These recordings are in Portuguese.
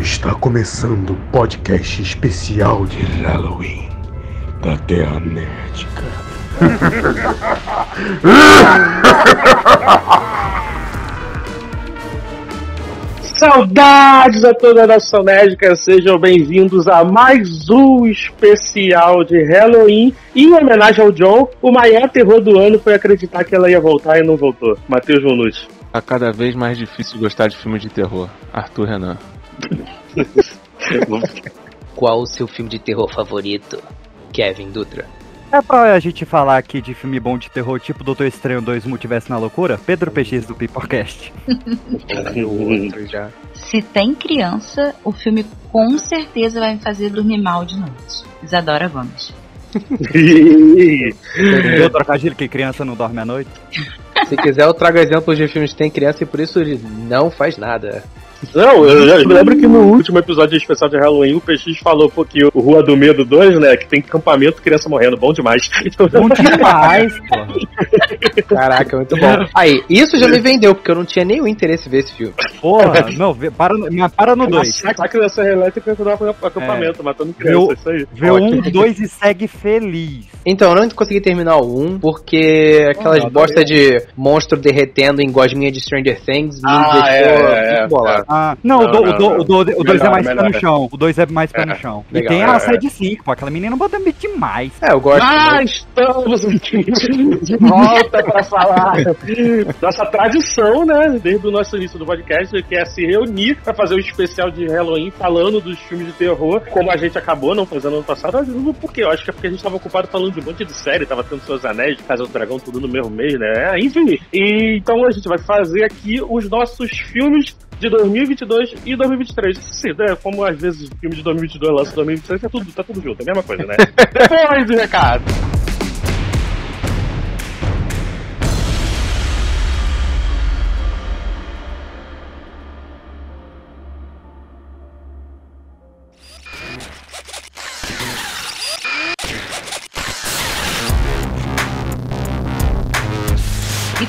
Está começando o podcast especial de Halloween da Terra Nética. Saudades a toda a nação nédica, sejam bem-vindos a mais um especial de Halloween. Em homenagem ao John, o maior terror do ano foi acreditar que ela ia voltar e não voltou. Matheus Bonucci. Tá cada vez mais difícil gostar de filmes de terror. Arthur Renan. Qual o seu filme de terror favorito? Kevin Dutra. É pra a gente falar aqui de filme bom de terror, tipo Doutor Estranho 2 Multiverso na Loucura? Pedro PX do já. Se tem criança, o filme com certeza vai me fazer dormir mal de noite. Isadora Gomes. Entendeu, trocadilho, que criança não dorme à noite? Se quiser, eu trago exemplos de filmes que tem criança e por isso ele não faz nada. Não, eu, eu lembro que no último episódio especial de Halloween, o PX falou pô, que o Rua do Medo 2, né, que tem campamento criança morrendo, bom demais. Então, Bom demais, porra. Caraca, muito bom. Aí, isso já me vendeu, porque eu não tinha nenhum interesse em ver esse filme. Porra, não, vê- para, no- para no 2. Massacre da Serra Elétrica que dava acampamento, matando Viu? criança, isso aí. Vê o 1, 2 e segue feliz. Então, eu não consegui terminar o 1, porque aquelas Ah, bosta de monstro derretendo em gosminha de Stranger Things me Ah, deixou é, é, bolado. Ah, não, Não, o 2 não, não. o do, é Melhor, mais pé no chão. O 2 é mais pé no chão. legal, e tem é, a é. série 5, pô. Aquela menina bota demais. É, eu gosto. Ah, estamos aqui de volta para falar nossa tradição, né? Desde o nosso início do podcast, que é se reunir para fazer um especial de Halloween falando dos filmes de terror, como a gente acabou não fazendo ano passado. Eu não por quê? Eu acho que é porque a gente estava ocupado falando de um monte de série, tava tendo seus anéis, Casa do Dragão, tudo no mesmo mês, né? Enfim. E, então a gente vai fazer aqui os nossos filmes de 2022 e 2023. Sim, né? Como às vezes o filme de 2022 lança em 2023, tá tudo, tá tudo junto, é a mesma coisa, né? Depois do recado.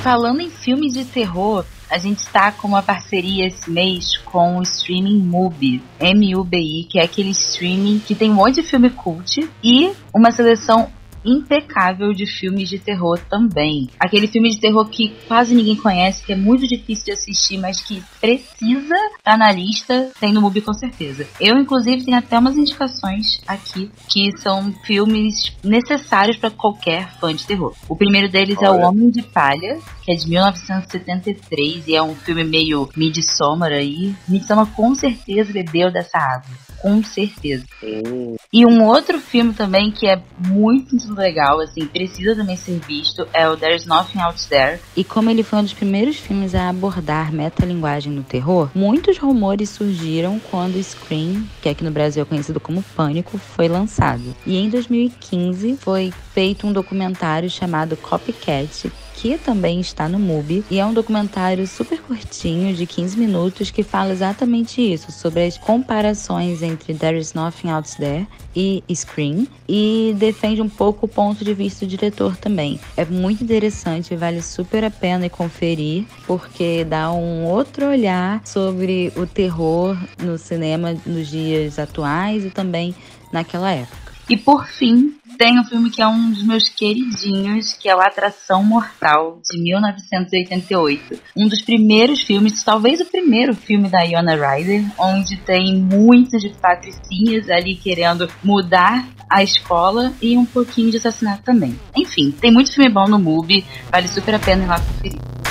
Falando em filmes de terror, a gente está com uma parceria esse mês com o streaming Mubi, M-U-B-I, que é aquele streaming que tem um monte de filme cult e uma seleção impecável de filmes de terror também. Aquele filme de terror que quase ninguém conhece, que é muito difícil de assistir, mas que precisa estar na lista, tem no Mubi com certeza. Eu, inclusive, tenho até umas indicações aqui que são filmes necessários para qualquer fã de terror. O primeiro deles é O Olha. Homem de Palha, que é de 1973 e é um filme meio Midsommar aí. Midsommar com certeza bebeu dessa água. Com certeza. E um outro filme também que é muito legal, assim, precisa também ser visto, é o There's Nothing Out There. E como ele foi um dos primeiros filmes a abordar metalinguagem no terror, muitos rumores surgiram quando Scream, que aqui no Brasil é conhecido como Pânico, foi lançado. E em 2015 foi feito um documentário chamado Copycat, que também está no MUBI, e é um documentário super curtinho, de 15 minutos, que fala exatamente isso, sobre as comparações entre There Is Nothing Out There e Scream, e defende um pouco o ponto de vista do diretor também. É muito interessante, vale super a pena conferir, porque dá um outro olhar sobre o terror no cinema nos dias atuais e também naquela época. E por fim, tem um filme que é um dos meus queridinhos, que é o Atração Mortal, de 1988. Um dos primeiros filmes, talvez o primeiro filme da Iona Ryder, onde tem muitas patricinhas ali querendo mudar a escola e um pouquinho de assassinato também. Enfim, tem muito filme bom no MUBI, vale super a pena ir lá conferir.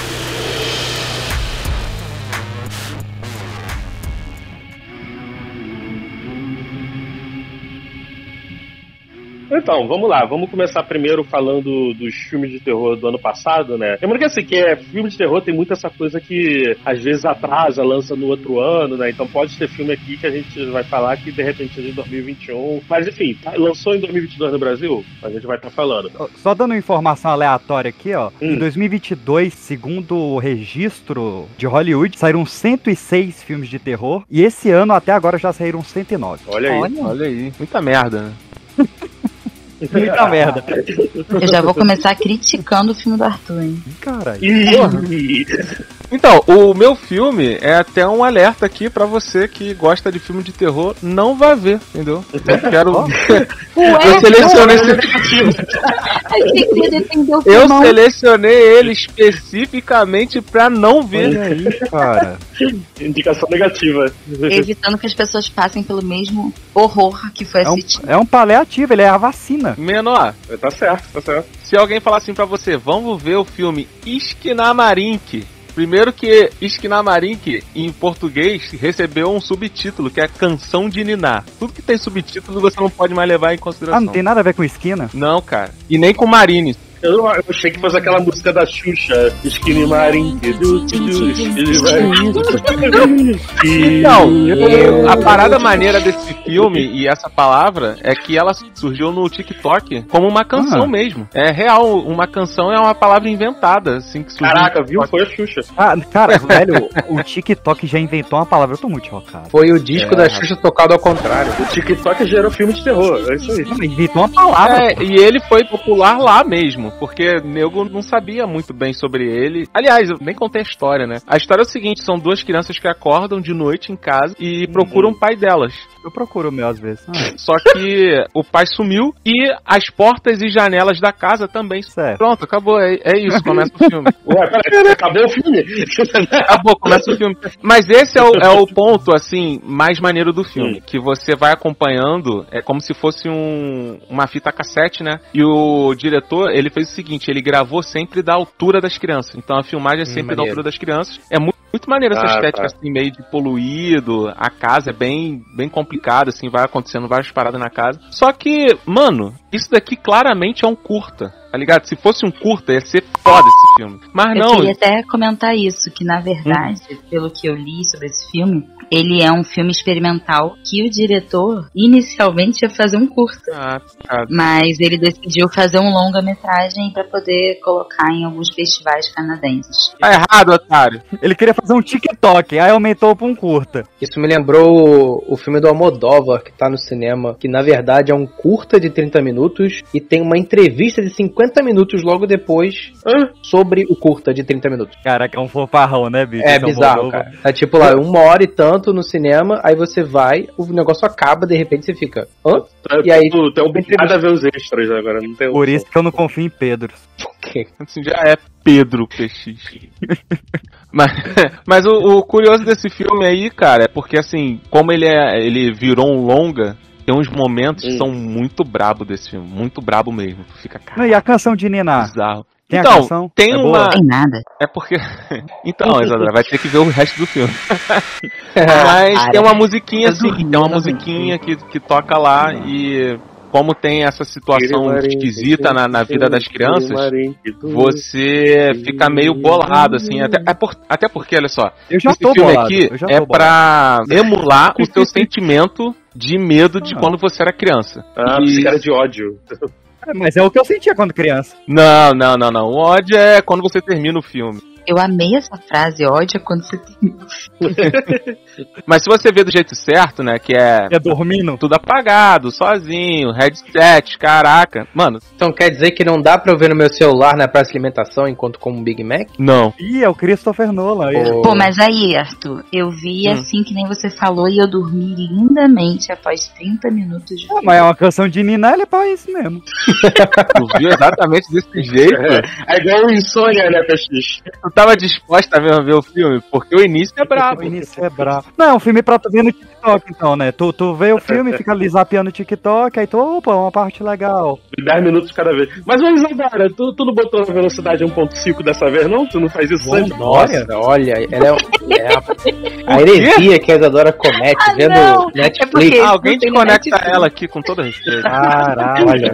Então, vamos lá, vamos começar primeiro falando dos filmes de terror do ano passado, né? Lembrando que assim, que é, filme de terror tem muito essa coisa que às vezes atrasa, lança no outro ano, né? Então pode ter filme aqui que a gente vai falar que de repente é de 2021. Mas enfim, tá- lançou em 2022 no Brasil, a gente vai estar falando. Só dando informação aleatória aqui, ó. Hum. Em 2022, segundo o registro de Hollywood, saíram 106 filmes de terror. E esse ano, até agora, já saíram 109. Olha aí. Olha, Olha aí, muita merda, né? Muita merda. eu já vou começar criticando o filme do Arthur, hein? Cara, Ih, Então, o meu filme é até um alerta aqui pra você que gosta de filme de terror, não vá ver, entendeu? Eu quero. eu selecionei esse o Eu selecionei ele especificamente pra não ver. Olha aí, cara. Indicação negativa. Evitando que as pessoas passem pelo mesmo horror que foi É um, assistir. é um paliativo, ele é a vacina. Menor, Tá certo, tá certo. se alguém falar assim pra você, vamos ver o filme Iskinamarink. Primeiro que Iskinamarink, em português, recebeu um subtítulo, que é Canção de Niná. Tudo que tem subtítulo você não pode mais levar em Ah, consideração. não tem nada a ver com esquina? Não, cara. E nem com Marines. Eu, eu achei que fosse aquela música da Xuxa, Skinny. E- eu- a parada maneira desse filme e essa palavra é que ela surgiu no TikTok como uma canção Ah. mesmo. É real, uma canção é uma palavra inventada, assim que surgiu. Caraca, viu? Foi a Xuxa. Ah, cara, velho, o TikTok já inventou uma palavra, eu tô muito chocado. Foi o disco É, da Xuxa tocado ao contrário. O TikTok gerou filme de terror. É isso aí. Inventou uma palavra. É, e ele foi popular lá mesmo, porque nego não sabia muito bem sobre ele. Aliás, eu nem contei a história, né? A história é o seguinte: são duas crianças que acordam de noite em casa e procuram o pai delas. Eu procuro o meu às vezes. Ah, Só que o pai sumiu e as portas e janelas da casa também. certo. Pronto, acabou. É, é isso, começa o filme. Ué, peraí, acabou o filme? Acabou, começa o filme. Mas esse é o, é o ponto, assim, mais maneiro do filme. Que você vai acompanhando, é como se fosse um, uma fita cassete, né? E o diretor, ele fez o seguinte, ele gravou sempre da altura das crianças. Então a filmagem é sempre da maneiro. altura das crianças. É muito, muito maneiro essa Ah, estética, tá. assim, meio de poluído. A casa é bem, bem complicada, assim, vai acontecendo várias paradas na casa. Só que, mano, isso daqui claramente é um curta. Tá ligado? Se fosse um curta, ia ser foda esse filme. Mas Eu não, queria até comentar isso, que na verdade, pelo que eu li sobre esse filme, ele é um filme experimental que o diretor inicialmente ia fazer um curta. Ah, cara. Mas ele decidiu fazer um longa-metragem para poder colocar em alguns festivais canadenses. Tá errado, otário. Ele queria fazer um TikTok, aí aumentou pra um curta. Isso me lembrou o, o filme do Almodóvar, que tá no cinema, que na verdade é um curta de 30 minutos e tem uma entrevista de 50 minutos logo depois Hã? sobre o curta de 30 minutos. Caraca, é um fofarrão, né, bicho? É Esse bizarro, Moldova. cara. É tipo lá, uma hora e tanto no cinema, aí você vai, o negócio acaba, de repente você fica. Hã? E E aí- tu, tu é obrigado a ver os extras agora, não tem Por opção. isso que eu não confio em Pedro. O quê? Assim, já é Pedro PX. mas mas o, o curioso desse filme aí, cara, é porque assim, como ele é, ele virou um longa, tem uns momentos que são muito brabo desse filme, muito brabo mesmo. Tu fica, cara, Não, e a canção de Niná? bizarro. Tem a então, canção? tem É uma. boa? Tem nada. É porque. então, Isadora, vai ter que ver o resto do filme. Mas para. tem uma musiquinha assim, dormi, tem uma não musiquinha que, que toca lá e como tem essa situação esquisita na, na vida das crianças, você fica meio bolado, assim. Até, é por- até porque, olha só, Eu já esse tô filme bolado. aqui é pra emular o teu sentimento de medo de Ah. quando você era criança. Ah, E- esse cara de ódio. É, mas é o que eu sentia quando criança. Não, não, não, não. O ódio é quando você termina o filme. Eu amei essa frase, ódio é quando você termina. Mas se você vê do jeito certo, né, que é É dormindo. tudo apagado, sozinho, headset, caraca. Mano, Então quer dizer que não dá pra eu ver no meu celular na praça de alimentação enquanto como um Big Mac? não. Ih, é o Christopher Nolan. Ou- Pô, mas aí, Arthur, eu vi Hum. assim que nem você falou e eu dormi lindamente após 30 minutos de Ah, mas é uma canção de Niná, ele é pra isso mesmo. Tu viu exatamente desse jeito? É igual o Insônia, né, PX? Tava disposta a ver, ver o filme? Porque o início é brabo. O início é bravo. Não, é um filme pra tu ver no TikTok, então, né? Tu, tu vê o filme, fica ali zapeando o TikTok, aí tu, opa, uma parte legal. 10 minutos cada vez. Mas, ô Isadora, tu, tu não botou a velocidade 1.5 dessa vez, não? Tu não faz isso Bom, sempre? Nossa. Olha, ela é, é a, a heresia que a Isadora comete Ah, vendo não, Netflix. é Ah, alguém desconecta Netflix. ela aqui com todo respeito. Caralho.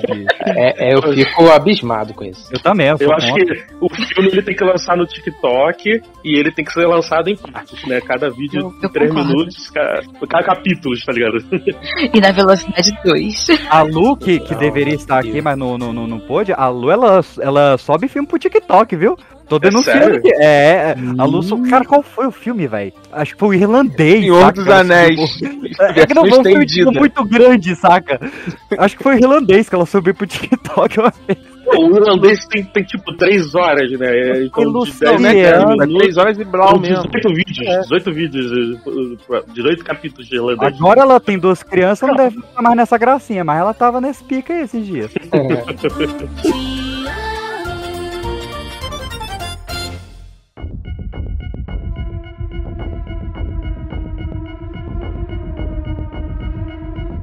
É, é, eu fico abismado com isso. Eu também, eu, Eu acho contra. que o filme ele tem que lançar no TikTok e ele tem que ser lançado em partes, né? Cada vídeo Eu- de eu 3 concordo. minutos, cada, cada capítulo, tá ligado? E na velocidade 2. A Lu, que, que deveria estar aqui, mas não, não, não, não pôde, a Lu, ela, ela sobe filme pro TikTok, viu? Tô denunciando sério? que. É, a Lu. Cara, qual foi o filme, velho? Acho que foi o irlandês. Senhor saca? dos Anéis. subiu- É que não foi um filme tipo, muito grande, saca? Acho que foi o irlandês que ela subiu pro TikTok uma vez. O irlandês tem, tem tipo 3 horas, né? Então, de Luciano, 10 né, cara? minutos, 3 horas e blau são mesmo. 18 vídeos, 18 vídeos, eh, 18 capítulos de irlandês. Agora ela tem duas crianças, não deve estar mais nessa gracinha, mas ela tava nesse pica aí esses dias.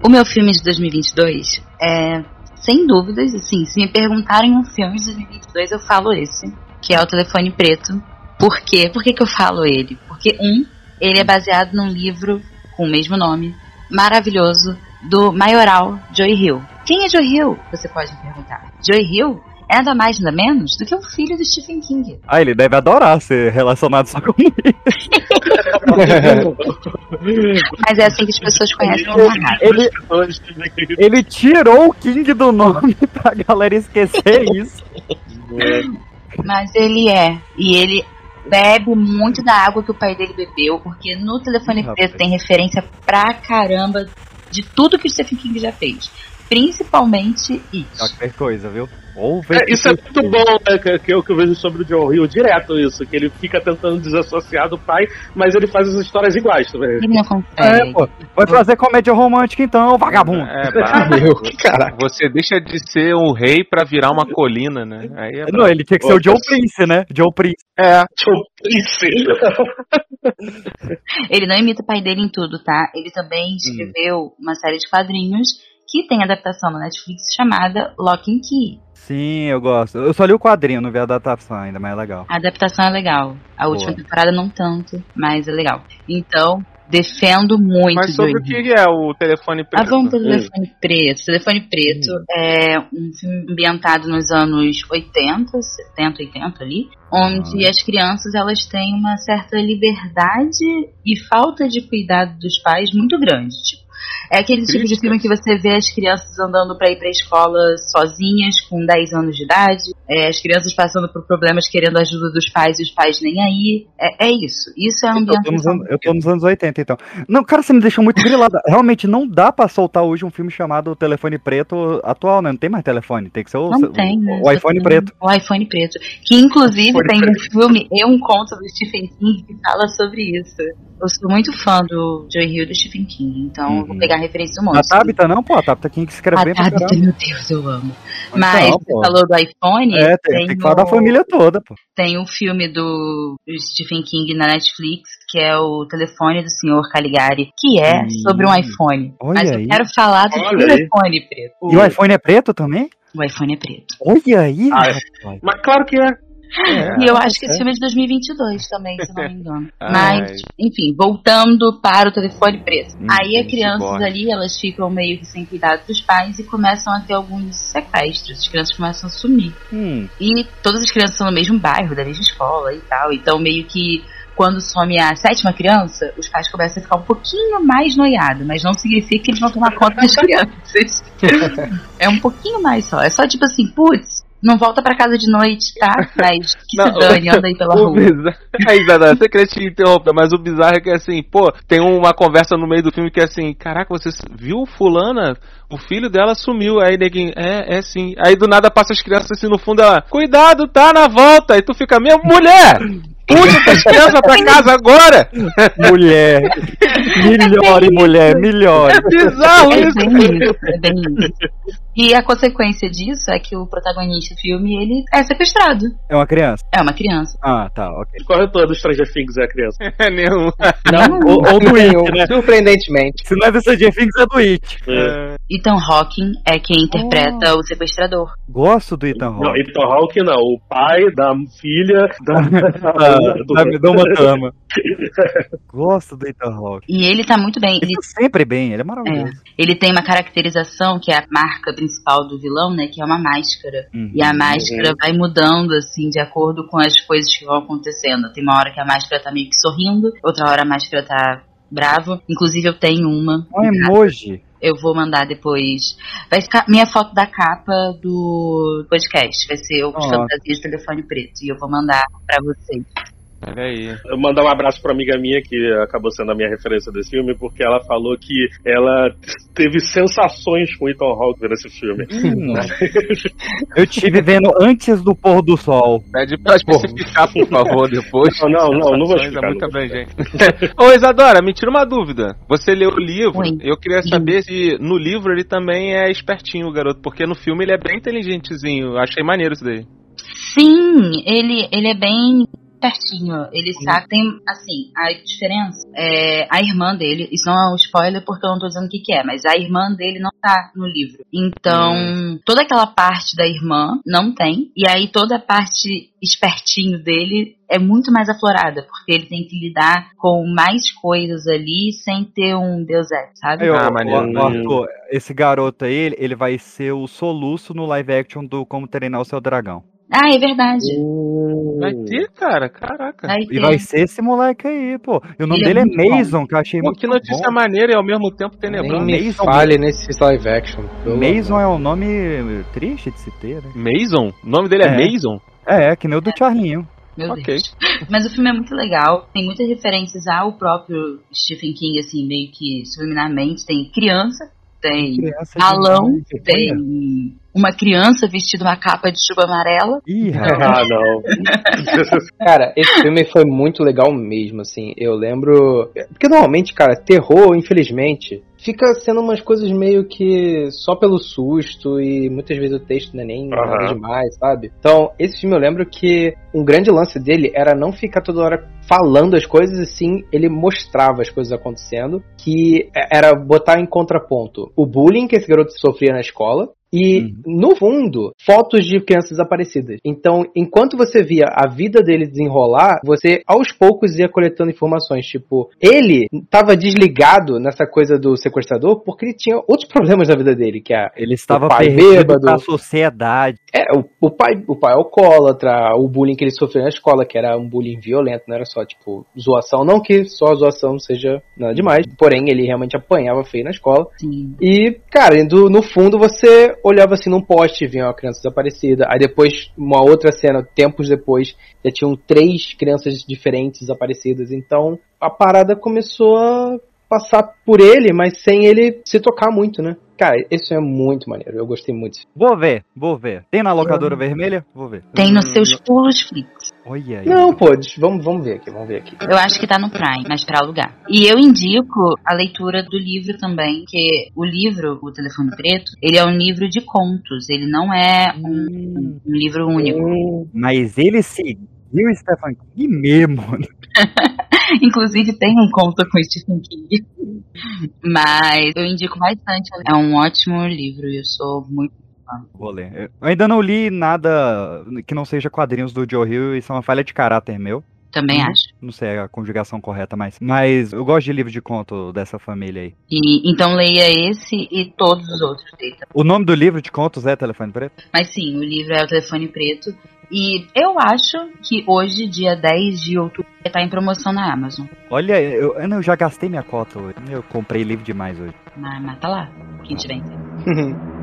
O meu filme de 2022 é, sem dúvidas, assim, se me perguntarem um filme de 2022, eu falo esse, que é o Telefone Preto. Por quê? Por que, que eu falo ele? Porque, um, ele é baseado num livro com o mesmo nome, maravilhoso, do maioral Joy Hill. Quem é Joy Hill? Você pode me perguntar. Joy Hill é nada mais nada menos do que o filho do Stephen King. Ah, ele deve adorar ser relacionado só comigo. Mas é assim que as pessoas conhecem o. Ele, ele tirou o King do nome pra galera esquecer isso. Mas ele é. E ele bebe muito da água que o pai dele bebeu, porque no telefone preto tem referência pra caramba de tudo que o Stephen King já fez. Principalmente It. Qualquer coisa, viu? Ou É, isso é muito bom, né? Que, que é o que eu vejo sobre o John Hill direto, isso. Que ele fica tentando desassociar do pai, mas ele faz as histórias iguais também. Ele não É, consegue. pô. Vai fazer comédia romântica então, vagabundo. É, Meu, caraca. você deixa de ser um rei pra virar uma colina, né? Aí é Não, ele tinha que ser o Joe Prince, né? Joe Prince. É, John Prince. Ele não imita o pai dele em tudo, tá? Ele também escreveu uma série de quadrinhos que tem adaptação na Netflix chamada Lock and Key. Sim, eu gosto. Eu só li o quadrinho, não vi a adaptação ainda, mas é legal. A adaptação é legal. A última Boa. temporada não tanto, mas é legal. Então, defendo muito mas sobre o que é o telefone Ah, preto? vamos pro Telefone Preto. Telefone Preto é um filme ambientado nos anos 80, 70, 80 ali, onde as crianças elas têm uma certa liberdade e falta de cuidado dos pais muito grande. Tipo, é aquele tipo de filme que você vê as crianças andando pra ir pra escola sozinhas, com 10 anos de idade, é, as crianças passando por problemas querendo a ajuda dos pais e os pais nem aí. É, é isso. Isso é nos ambientação. eu tô nos anos 80, então. Não, cara, você me deixou muito grilada. Realmente não dá pra soltar hoje um filme chamado Telefone Preto atual, né? Não tem mais telefone, tem que ser o, Não o- tem, né? o iPhone tem preto. O iPhone preto. Que inclusive iPhone tem um filme e um conto do Stephen King que fala sobre isso. Eu sou muito fã do Joe Hill e do Stephen King, então eu vou pegar a referência do A monstro. Tabita não, pô, a Tabita King escreve A bem pra Tabitha, caramba. meu Deus, eu amo. Mas Então, você pô. falou do iPhone, É, tem, tem que falar da família toda, pô. tem o filme do Stephen King na Netflix, que é o Telefone do Senhor Caligari, que é Hum. sobre um iPhone. Olha Mas eu aí. quero falar do telefone preto. E o iPhone é preto também? O iPhone é preto. Olha aí, Ah, é. Mas claro que é. E eu acho que é. esse filme é de 2022 também, se não me engano. Mas, enfim, voltando para o telefone preto. Hum, Aí as crianças ali, elas ficam meio que sem cuidado dos pais e começam a ter alguns sequestros. As crianças começam a sumir. Hum, E todas as crianças são no mesmo bairro, da mesma escola e tal. Então, meio que quando some a sétima criança, os pais começam a ficar um pouquinho mais noiados, mas não significa que eles vão tomar conta das crianças. é um pouquinho mais só. É só tipo assim, putz, não volta pra casa de noite, tá? Mas que se Não, dane, anda aí pela rua. bizarro... Aí, Dada, você queria te interromper, mas o bizarro é que assim, pô, tem uma conversa no meio do filme que é assim, caraca, você viu fulana? O filho dela sumiu. Aí neguinho, é, é sim. Aí do nada passa as crianças assim no fundo, ela, cuidado, tá na volta. Aí tu fica, minha mulher! Puxa essas crianças pra casa agora! mulher. Melhore, mulher, melhore. É bizarro É isso! bem isso, é bem isso. E a consequência disso é que o protagonista do filme, ele é sequestrado. É uma criança? É uma criança. Ah, tá, ok. O corretor do Stranger Things é a criança. É nenhum. Não, Ou, ou do Nenhum, It, né? Surpreendentemente. Se não é do Stranger Things, é do It. É. Ethan Hawking é quem interpreta o sequestrador. Gosto do Ethan Não, Hawke. Ethan Hawke não. O pai da filha da. Da, da, da uma dama. Gosto do Ethan Hawke. E ele tá muito bem. Ele, Ele tá sempre bem, ele é maravilhoso. ele tem uma caracterização que é a marca principal do vilão, né? Que é uma máscara. Uhum. E a máscara vai mudando, assim, de acordo com as coisas que vão acontecendo. Tem uma hora que a máscara tá meio que sorrindo, outra hora a máscara tá bravo. Inclusive eu tenho uma. Um emoji. Eu vou mandar depois. Vai ficar minha foto da capa do podcast. Vai ser o de telefone preto. E eu vou mandar pra vocês. Olha aí. Eu mandar um abraço pra amiga minha que acabou sendo a minha referência desse filme, porque ela falou que ela teve sensações com Ethan Hawke vendo esse filme. Hum. Eu tive vendo antes do pôr do sol. Pede pra especificar, por favor, depois. Não, não, não, não vou É explicar. muito não vou abrangente. Ô, Isadora, me tira uma dúvida. Você leu o livro, Oi. eu queria saber se no livro ele também é espertinho, o garoto, porque no filme ele é bem inteligentezinho. Achei maneiro isso daí. Sim, ele, ele é bem pertinho. Ele sabe, tem, assim, a diferença é a irmã dele, isso não é um spoiler porque eu não tô dizendo o que, que é, mas a irmã dele não tá no livro. Então, toda aquela parte da irmã não tem, e aí toda a parte espertinho dele é muito mais aflorada, porque ele tem que lidar com mais coisas ali sem ter um Deus é, sabe? Ó, Ah, o- Arthur, esse garoto aí, ele- ele vai ser o soluço no live action do Como Treinar o Seu Dragão. Ah, é verdade. Vai ter, cara, caraca. Vai E ter. vai ser esse moleque aí, pô. E o nome Ele é dele é, muito bom. Mason, que eu achei Pô, muito que notícia bom. maneira e ao mesmo tempo Nem tenebrosa. me Mason. fale nesse live action. Mason amor. é um nome triste de se ter, né? Mason? O nome dele é, É. Mason? É, que nem o do Charlinho. Meu Ok. Deus. Mas o filme é muito legal, tem muitas referências ao próprio Stephen King, assim, meio que subliminarmente. Tem criança, tem Criança balão, tem uma criança vestida uma capa de chuva amarela. Ih, rapaz. Ah, não. Cara, esse filme foi muito legal mesmo, assim. Eu lembro. Porque normalmente, cara, terror, infelizmente, fica sendo umas coisas meio que só pelo susto e muitas vezes o texto não é nem nada Aham. demais, sabe? Então, esse filme eu lembro que um grande lance dele era não ficar toda hora falando as coisas, e sim ele mostrava as coisas acontecendo, que era botar em contraponto o bullying que esse garoto sofria na escola. E, Uhum. no fundo, fotos de crianças desaparecidas. Então, enquanto você via a vida dele desenrolar, você aos poucos ia coletando informações. Tipo, ele estava desligado nessa coisa do sequestrador porque ele tinha outros problemas na vida dele, que é, Ele estava pai perdido bêbado. pra sociedade. é o, o pai, o pai alcoólatra, o bullying que ele sofreu na escola, que era um bullying violento, não era só, tipo, zoação. Não que só zoação seja nada demais, porém, ele realmente apanhava feio na escola. Assim, E, cara, no fundo você olhava assim num poste e vinha uma criança desaparecida. Aí depois, uma outra cena, tempos depois, já tinham três crianças diferentes desaparecidas. Então a parada começou a passar por ele, mas sem ele se tocar muito, né? Cara, isso é muito maneiro. Eu gostei muito. Vou ver, vou ver. Tem na locadora vermelha? Vou ver. tem nos seus pulos Flix. Olha aí. Não, pô, deixa- vamos, vamos ver aqui, vamos ver aqui. Eu acho que tá no Prime, mas pra alugar. E eu indico a leitura do livro também, que o livro, O Telefone Preto, ele é um livro de contos, ele não é um, um livro único. Mas ele seguiu o Stephen King mesmo. Inclusive tem um conto com Stephen King. Mas eu indico bastante. É um ótimo livro e eu sou muito Vou ler. Eu ainda não li nada que não seja quadrinhos do Joe Hill, isso é uma falha de caráter meu. Também Uhum. acho. Não sei a conjugação correta, mas. Mas eu gosto de livro de conto dessa família aí. E então leia esse e todos os outros dele. O nome do livro de contos é Telefone Preto? Mas sim, o livro é o Telefone Preto. E eu acho que hoje, dia 10 de outubro, tá em promoção na Amazon. Olha, eu, eu não- eu já gastei minha cota hoje. Eu comprei livro demais hoje. Mas, mas tá lá, quem tiver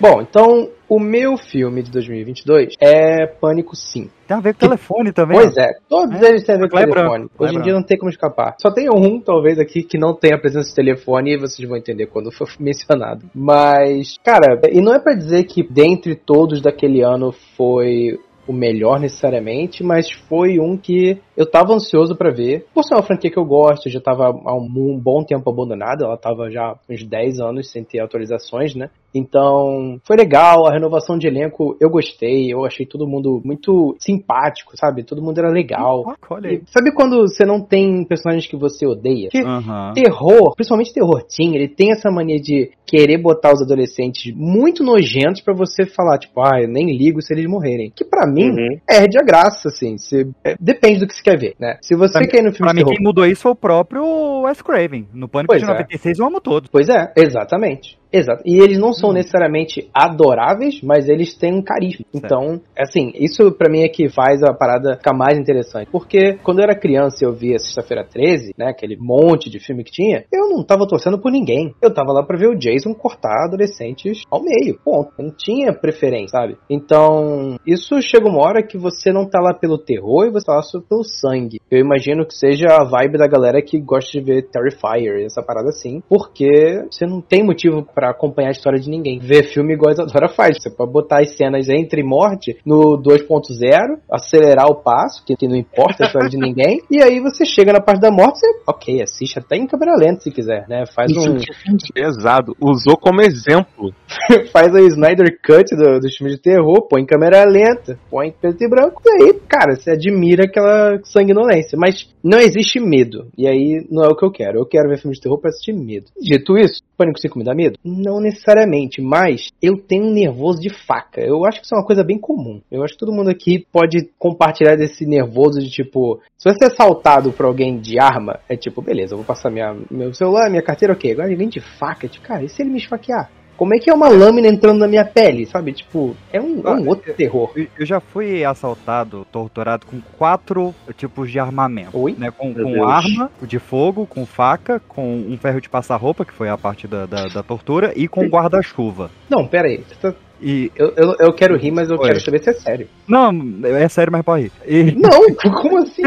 Bom, então o meu filme de 2022 é Pânico 5. Tem a ver com telefone também. Pois é, todos É, eles têm a ver com telefone. branco, Hoje em dia não tem como escapar. Só tem um, talvez, aqui que não tem a presença de telefone e vocês vão entender quando for mencionado. Mas, cara, e não é pra dizer que dentre todos daquele ano foi o melhor necessariamente, mas foi um que eu tava ansioso pra ver. Por ser uma franquia que eu gosto, já tava há um, um bom tempo abandonada, ela tava já uns 10 anos sem ter atualizações, né? Então, foi legal, a renovação de elenco eu gostei, eu achei todo mundo muito simpático, sabe? Todo mundo era legal. E sabe quando você não tem personagens que você odeia? Que Aham. terror, principalmente terror teen, ele tem essa mania de querer botar os adolescentes muito nojentos pra você falar, tipo, ah, eu nem ligo se eles morrerem. Que pra mim Uhum. perde a graça, assim. Se- é, depende do que você né? Se você Pra quer ir no filme Pra de mim, terror. quem mudou isso foi o próprio Wes Craven. No Pânico Pois de é. 96 eu amo todos. Pois é, exatamente. Exato. E eles não são necessariamente adoráveis, mas eles têm um carisma. Então, assim, isso pra mim é que faz a parada ficar mais interessante. Porque quando eu era criança e eu via Sexta-feira 13, né, aquele monte de filme que tinha, eu não tava torcendo por ninguém. Eu tava lá pra ver o Jason cortar adolescentes ao meio. Ponto. Eu não tinha preferência, sabe? Então, isso chega uma hora que você não tá lá pelo terror e você tá lá só pelo sangue. Eu imagino que seja a vibe da galera que gosta de ver Terrifier, essa parada assim, porque você não tem motivo pra acompanhar a história de ninguém. Ver filme igual a Isadora faz. Você pode botar as cenas entre morte no 2.0, acelerar o passo, que, que não importa a história de ninguém, e aí você chega na parte da morte, você, ok, assiste até em câmera lenta se quiser, né? Faz um, Pesado. Usou como exemplo. faz a Snyder Cut do, do filme de terror, põe em câmera lenta, põe em preto e branco, e aí, cara, você admira aquela sanguinolência. Mas não existe medo. E aí não é o que eu quero. Eu quero ver filme de terror pra assistir medo. Dito isso, Pânico 5 me dá medo? Não necessariamente, mas eu tenho um nervoso de faca. Eu acho que isso é uma coisa bem comum. Eu acho que todo mundo aqui pode compartilhar desse nervoso de tipo, se você é assaltado por alguém de arma, é tipo, beleza, eu vou passar minha, meu celular, minha carteira, ok. Agora ele vem de faca, tipo, cara, e se ele me esfaquear? Como é que é uma lâmina entrando na minha pele, sabe? Tipo, é um, é um outro terror. Eu- Eu já fui assaltado, torturado com quatro tipos de armamento. Oi? Né, com com arma de fogo, com faca, com um ferro de passar roupa, que foi a parte da, da, da tortura, e com guarda-chuva. Não, pera aí. Você tá- E. Eu, eu, eu quero rir, mas eu Oi. quero saber se é sério. Não, é sério, mas pode rir. E Não, como assim?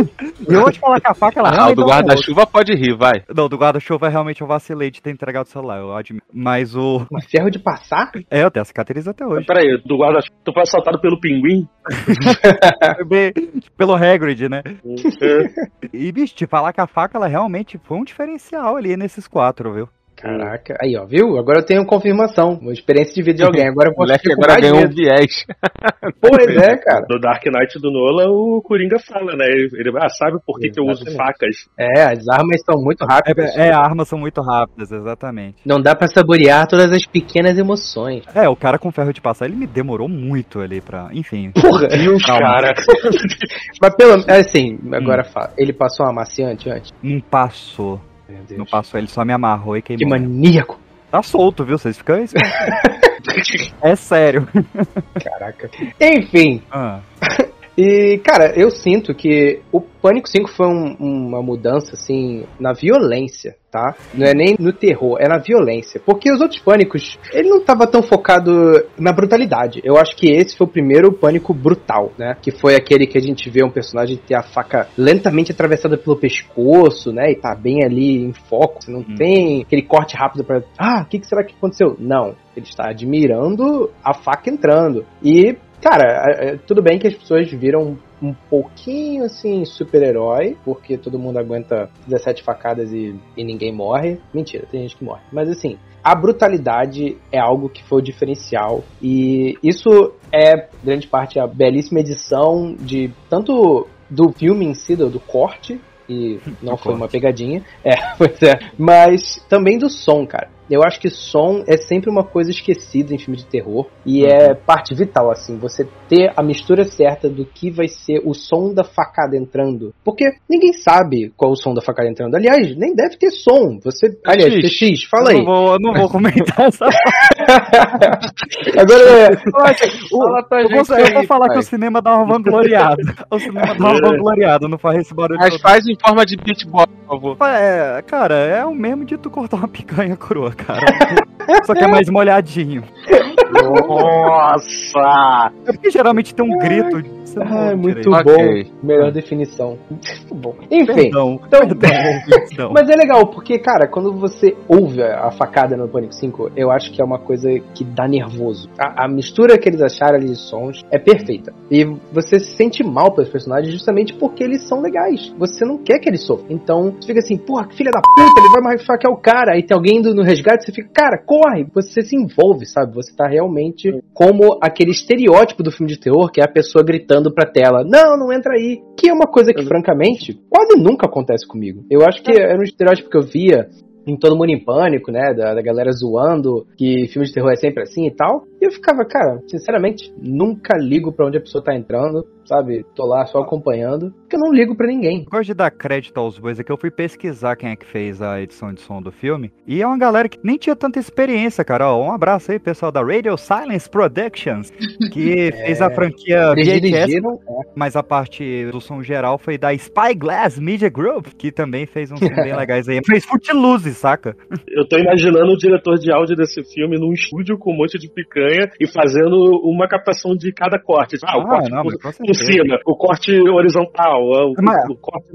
eu vou te falar que a faca ela Ah, o realmente do guarda-chuva pode rir, vai. Não, do guarda-chuva realmente eu vacilei de ter entregado o celular, eu admito. Mas o. Um ferro de passar? É, eu tenho a cicatriz até hoje. Peraí, do guarda-chuva, tu foi assaltado pelo pinguim? Pelo Hagrid, né? É. E, bicho, te falar que a faca ela realmente foi um diferencial ali nesses quatro, viu? Caraca, aí ó, viu? Agora eu tenho confirmação, uma experiência de vida de alguém. Agora eu O posso moleque agora ganhou um viés. Pois é, cara. Do Dark Knight do Nolan, o Coringa fala, né? Ele, ele, ah, sabe por que, que eu uso facas? É, as armas são muito rápidas. É, é, armas são muito rápidas, exatamente. Não dá pra saborear todas as pequenas emoções. É, o cara com ferro de passar, ele me demorou muito ali pra. Enfim. Porra! Calma. cara. Mas pelo assim, agora fala. Ele passou uma amaciante antes? Não passou. Não passou, ele só me amarrou e Que queimou. maníaco! Tá solto, viu? Vocês ficam. É sério. Caraca. Enfim, Ah, E, cara, eu sinto que o Pânico 5 foi um- uma mudança, assim, na violência, tá? Não é nem no terror, é na violência. Porque os outros Pânicos, ele não tava tão focado na brutalidade. Eu acho que esse foi o primeiro Pânico brutal, né? Que foi aquele que a gente vê um personagem ter a faca lentamente atravessada pelo pescoço, né? E tá bem ali em foco. Você não Hum. tem aquele corte rápido pra... Ah, o que, que será que aconteceu? Não. Ele está admirando a faca entrando. E Cara, é- é- tudo bem que as pessoas viram um pouquinho assim super-herói, porque todo mundo aguenta 17 facadas e, e ninguém morre. Mentira, tem gente que morre. Mas assim, a brutalidade é algo que foi o diferencial. E isso é, grande parte, a belíssima edição de tanto do filme em si, do, do corte. E não foi uma pegadinha. É, pois é. Mas também do som, cara. Eu acho que som é sempre uma coisa esquecida em filme de terror. E é parte vital, assim, você ter a mistura certa do que vai ser o som da facada entrando. Porque ninguém sabe qual é o som da facada entrando. Aliás, nem deve ter som. Você. Aliás, X. TX, fala eu aí. Não vou, eu não vou comentar essa Agora é. Eu aí, falar pai. que o cinema dá uma vangloriada. O cinema dá uma vangloriada, não faz esse barulho Mas todo. faz em forma de beatbox, por favor. É, cara, é o mesmo de tu cortar uma picanha crua, cara. Só que é mais molhadinho. Nossa! É porque geralmente tem um grito. Ai, ouve muito direito. bom. Ok. Melhor definição. Muito bom. Enfim. Perdão, Então- perdão. Mas é legal, porque, cara, quando você ouve a facada no Pânico 5, eu acho que é uma coisa que dá nervoso. A, a mistura que eles acharam ali de sons é perfeita. E você se sente mal pelos personagens justamente porque eles são legais. Você não quer que eles sofram. Então, você fica assim, porra, que filha da puta, ele vai mais faquear o cara. Aí tem alguém indo no resgate, você fica, cara, corre. Você se envolve, sabe? Você tá realmente como aquele estereótipo do filme de terror, que é a pessoa gritando pra tela, não, não entra aí. Que é uma coisa que, francamente, quase nunca acontece comigo. Eu acho que era um estereótipo que eu via em Todo Mundo em Pânico, né? Da, da galera zoando que filme de terror é sempre assim e tal. E eu ficava, cara, sinceramente, nunca ligo pra onde a pessoa tá entrando, sabe? Tô lá só acompanhando, porque eu não ligo pra ninguém. Eu gosto de dar crédito aos bois, é que eu fui pesquisar quem é que fez a edição de som do filme. E é uma galera que nem tinha tanta experiência, cara. Ó, um abraço aí, pessoal da Radio Silence Productions, que fez a franquia Eles VHS, dirigiram, mas a parte do som geral foi da Spyglass Media Group, que também fez uns filmes bem legais aí. Fez Footloose, saca? Eu tô imaginando o diretor de áudio desse filme num estúdio com um monte de picanha e fazendo uma captação de cada corte. Ah, o Ah, corte não, com cima, o corte horizontal, o, Mas- o corte.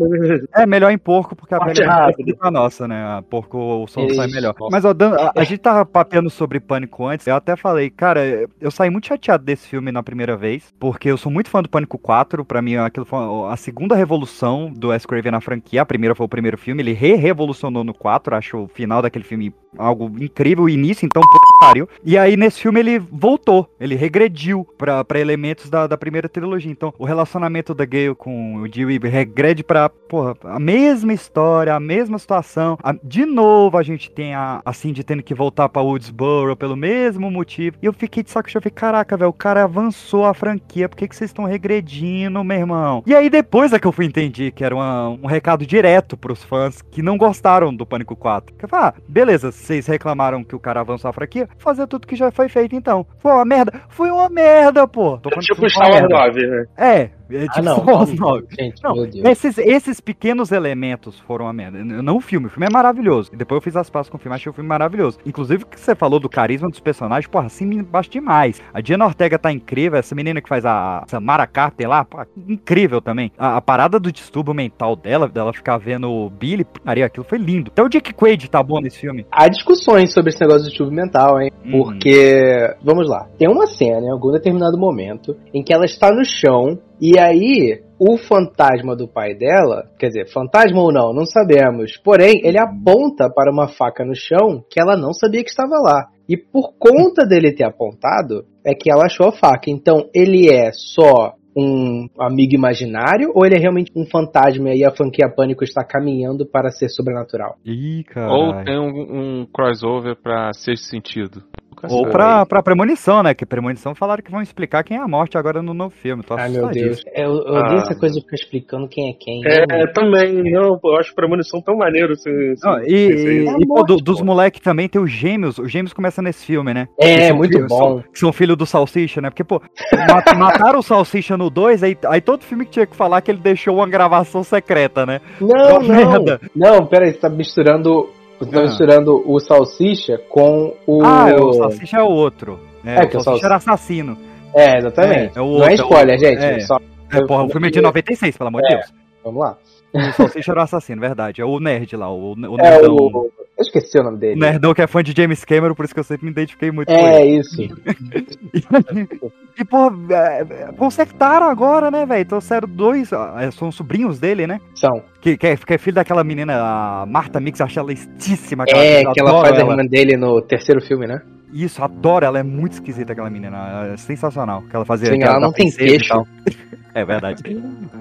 É melhor em porco, porque a pele é a nossa, né? A porco o som sai melhor. Nossa. Mas ó, a, a gente tava papeando sobre Pânico antes. Eu até falei, cara, eu saí muito chateado desse filme na primeira vez, porque eu sou muito fã do Pânico 4. Pra mim, aquilo foi a segunda revolução do Wes Craven na franquia. A primeira foi o primeiro filme, ele re-revolucionou no 4. Acho o final daquele filme algo incrível, o início, então, pariu. E aí, nesse filme, ele voltou, ele regrediu pra elementos da, da primeira trilogia. Então, o relacionamento da Gale com o Dewey regrede pra, porra, a mesma história, a mesma situação. A- de novo, a gente tem a, a Cindy tendo que voltar pra Woodsboro pelo mesmo motivo. E eu fiquei de saco cheio, falei, caraca, velho, o cara avançou a franquia, por que, que vocês estão regredindo, meu irmão? E aí, depois é que eu fui entender que era uma- um recado direto pros fãs que não gostaram do Pânico 4. Que eu falei, ah, beleza, vocês reclamaram que o cara avançou a franquia, fazer tudo que já foi feito então. Foi uma merda? Foi uma merda, pô. Tô Tipo Star Wars merda. 9, né? É, é tipo Ah, não. Star Wars 9. Gente, Não, esses, esses pequenos elementos foram a merda. Não o filme, o filme é maravilhoso. E depois eu fiz as pazes com o filme, achei o filme maravilhoso. Inclusive, o que você falou do carisma dos personagens, porra, assim me embaixo demais. A Diana Ortega tá incrível, essa menina que faz a Samara Carter lá, pô, incrível também. A, a parada do distúrbio mental dela, dela ficar vendo o Billy, putaria, aquilo foi lindo. Até o Dick Quaid tá bom nesse filme. Há discussões sobre esse negócio de tubo mental, hein? Uhum. Porque, vamos lá, tem uma cena em algum determinado momento em que ela está no chão e aí o fantasma do pai dela, quer dizer, fantasma ou não, não sabemos. Porém, ele aponta para uma faca no chão que ela não sabia que estava lá. E por conta dele ter apontado, é que ela achou a faca. Então, ele é só um amigo imaginário ou ele é realmente um fantasma e a franquia Pânico está caminhando para ser sobrenatural? Ih, cara. Ou tem um, um crossover pra sexto sentido. Ou pra, pra premonição, né? Que premonição falaram que vão explicar quem é a morte agora no novo filme. Tô Ai, meu. Deus. Eu, eu odeio Ah. essa coisa de ficar explicando quem é quem. É, também, não, pô, eu acho premonição tão maneiro. Assim, Não, assim, e, esse e- aí. e, pô, morte, do- dos moleques também tem os gêmeos. Os gêmeos começam nesse filme, né? É, Que são muito filhos- bom. São, que são filhos do Salsicha, né? Porque, pô, ma- mataram o Salsicha no 2, aí, aí todo filme que tinha que falar que ele deixou uma gravação secreta, né? Não, não. merda. Não, peraí, você tá misturando. Você tá Ah. misturando o salsicha com o. Ah, é, o Salsicha é o outro. É, o que o Salsicha Salsicha- era assassino. É, exatamente. É, é o não outro, é é spoiler, outro. gente. É. Só... É, porra, o filme é de 96, pelo amor de É. Deus. Vamos lá. O Salsicha era o assassino, verdade. É o nerd lá, o, o É nerdão. o. Eu esqueci o nome dele. nerdão que é fã de James Cameron, por isso que eu sempre me identifiquei muito com ele. É, isso. E, pô, é, é, consertaram agora, né, velho? Trouxeram dois, é, são sobrinhos dele, né? São. Que, que, é, que é filho daquela menina, a Marta Mix, acha ela estíssima. aquela É, que ela faz a ela. irmã dele no terceiro filme, né? Isso, adoro, ela é muito esquisita, aquela menina. É sensacional. Que ela fazia. Sim, que ela não tem queixo. É verdade.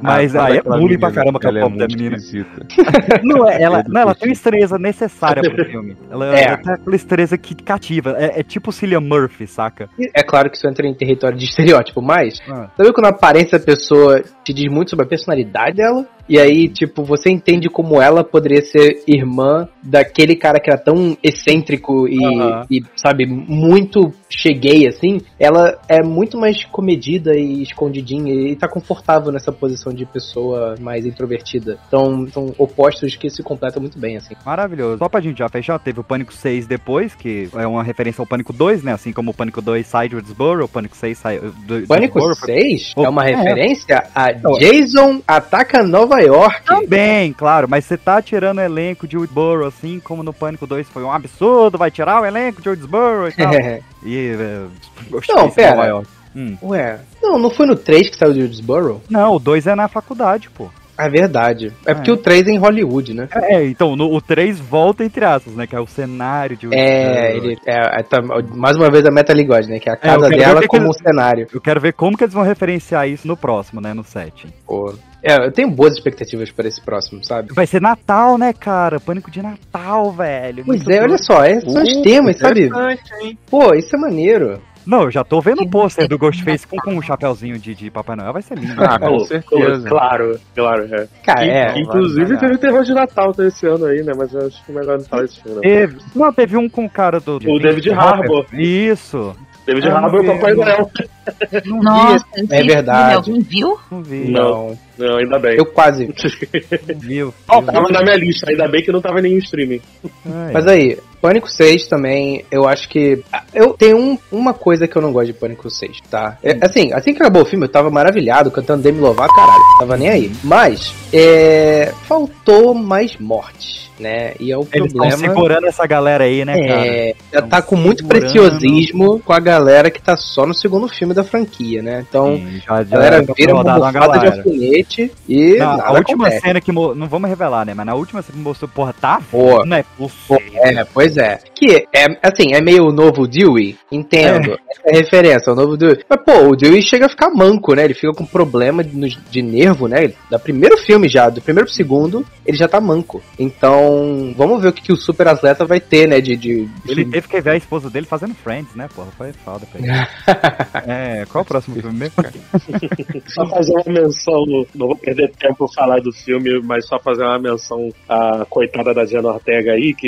Mas Ah, aí é bullying pra caramba com a ela é pobre da menina. esquisita. Não, é, ela, Todo não, ela tem uma estranheza necessária pro filme. Ela, É. ela tem aquela estranheza que cativa. É, é tipo Cillian Murphy, saca? É claro que isso entra em território de estereótipo, mas. Ah. Sabe quando a aparência da pessoa te diz muito sobre a personalidade dela? E aí, tipo, você entende como ela poderia ser irmã daquele cara que era tão excêntrico e, Aham. e, sabe, muito cheguei, assim. Ela é muito mais comedida e escondidinha e tá confortável nessa posição de pessoa mais introvertida. Então, são opostos que se completam muito bem, assim. Maravilhoso. Só pra gente já fechar, teve o Pânico 6 depois, que é uma referência ao Pânico 2, né? Assim como o Pânico 2 Side Woodsboro, o Pânico 6 sai. do- Pânico foi- 6 Pô, é uma é. referência a Então, Jason Ataca Nova York. Também, claro, mas você tá tirando o elenco de Woodsboro, assim como no Pânico 2 foi um absurdo, vai tirar o elenco de Woodsboro e tal. e. É, Não, pera. Nova York. Hum. Ué, não, não foi no 3 que saiu de Woodsboro? Não, o 2 é na faculdade, pô. É verdade. É porque É. o 3 é em Hollywood, né? É, então, no, o 3 volta entre aspas, né? Que é o cenário de É, ele, é, é, tá- mais uma vez a Meta Ligode, né? Que é a eu casa dela como que um cenário. Eu quero ver como que eles vão referenciar isso no próximo, né? No 7. Pô. É, eu tenho boas expectativas para esse próximo, sabe? Vai ser Natal, né, cara? Pânico de Natal, velho. Pois Muito é, olha doido. só, esses são os Uh, temas, sabe? interessante, hein? Pô, isso é maneiro. Não, eu já tô vendo o pôster do. Ghostface com, com um chapéuzinho de, de Papai Noel, vai ser lindo. Ah, com Pô, certeza. Claro, claro. É. Cara, é. inclusive vai teve terror de Natal desse ano aí, né? Mas eu acho que é melhor não falar isso. Não. Teve, não, teve um com o cara do. O David Harbour. Isso. David Ah, Harbour e o Papai. Noel. Não Nossa, sei verdade. Alguém viu? não vi. Não. Não, ainda bem. Eu quase. Não vi. o Ó, filme. tava na minha lista, ainda bem que não tava em nenhum streaming. Ai, Mas aí, Pânico 6 também, eu acho que. Eu tenho um- uma coisa que eu não gosto de Pânico 6, tá? É, assim, assim que acabou o filme, eu tava maravilhado, cantando Demi Lovato, caralho. Tava nem aí. Mas, é. Faltou mais morte, né? E é o Eles problema. segurando essa galera aí, né, cara? É, já tá com muito segurando. preciosismo com a galera que tá só no segundo filme da franquia, né? Então, Sim, já, já galera foi vira uma bufada de alfinete e Na, a última acontece. cena que. Não vamos revelar, né? Mas na última cena que mostrou, porra, tá? Boa. Não é possível. É, pois é. Que é, assim, é meio o novo Dewey, entendo. Essa é a referência, o novo Dewey. Mas, pô, o Dewey chega a ficar manco, né? Ele fica com problema de, de nervo, né? Da primeiro filme já, do primeiro pro segundo, ele já tá manco. Então, vamos ver o que, que o super atleta vai ter, né? De, de, Ele teve que ver a esposa dele fazendo Friends, né, porra? Foi foda pra ele. é, qual é o próximo filme mesmo? Só fazer uma menção, não vou perder tempo falar do filme, mas só fazer uma menção à coitada da Diana Ortega aí, que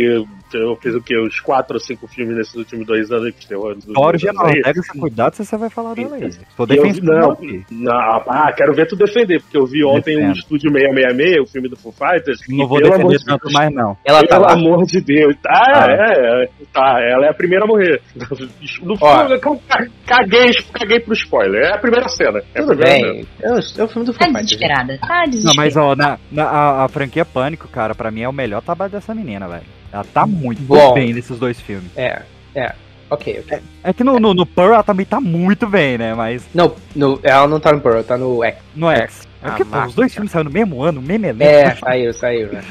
eu fiz o quê? Uns quatro ou cinco filmes nesses últimos dois anos de terror. Fora o aí. Ortega, se cuidado se você vai falar dela aí. Tô E eu defendendo não, não, ah, quero ver tu defender, porque eu vi ontem o Defendo. Estúdio 666, o filme do Foo Fighters. Não e vou defender de tanto Deus, mais, não. Ela tá Pelo lá. amor de Deus. Ah, Ah. é, é, tá, ela é a primeira a morrer. No filme, eu caguei, caguei pro spoiler. É a primeira cena. É Tudo primeira bem. É o, é o filme do Tá Foo Fighters, gente. desesperada. Tá Não, desesperada. mas ó, na, na- a, a franquia Pânico, cara, pra mim é o melhor trabalho dessa menina, velho. Ela tá muito Bom. bem nesses dois filmes. É, é. Ok, ok. É que no, no, no Pearl ela também tá muito bem, né? Mas Não, no, ela não tá no Pearl, tá no X. no X. É Ah, porque, pô, máquina. os dois filmes saíram no mesmo ano, no mesmo elenco. É, saiu, saiu, né?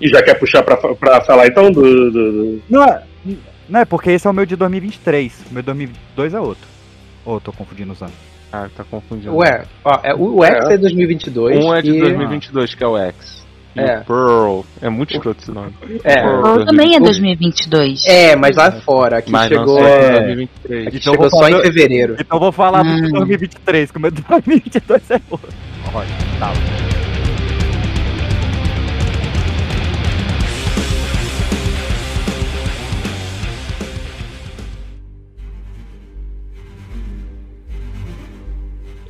E já quer puxar pra, pra falar então do. do- do- Não, é, não é porque esse é o meu de 2023. O meu de 2022 é outro. Ou eu tô confundindo os anos. Ah, tá confundindo. Ué, ó, é, o, o X é, 2022. Um é de e- 2022, que é o X. E É. o Pearl. É muito escroto esse nome. É, Pearl. Também é 2022. é, mas lá fora, aqui Mas chegou, não é. 2023. aqui Então chegou só em falar- fevereiro. Então eu vou falar Hum. de 2023, que o meu de 2022 é outro. Olha, tá.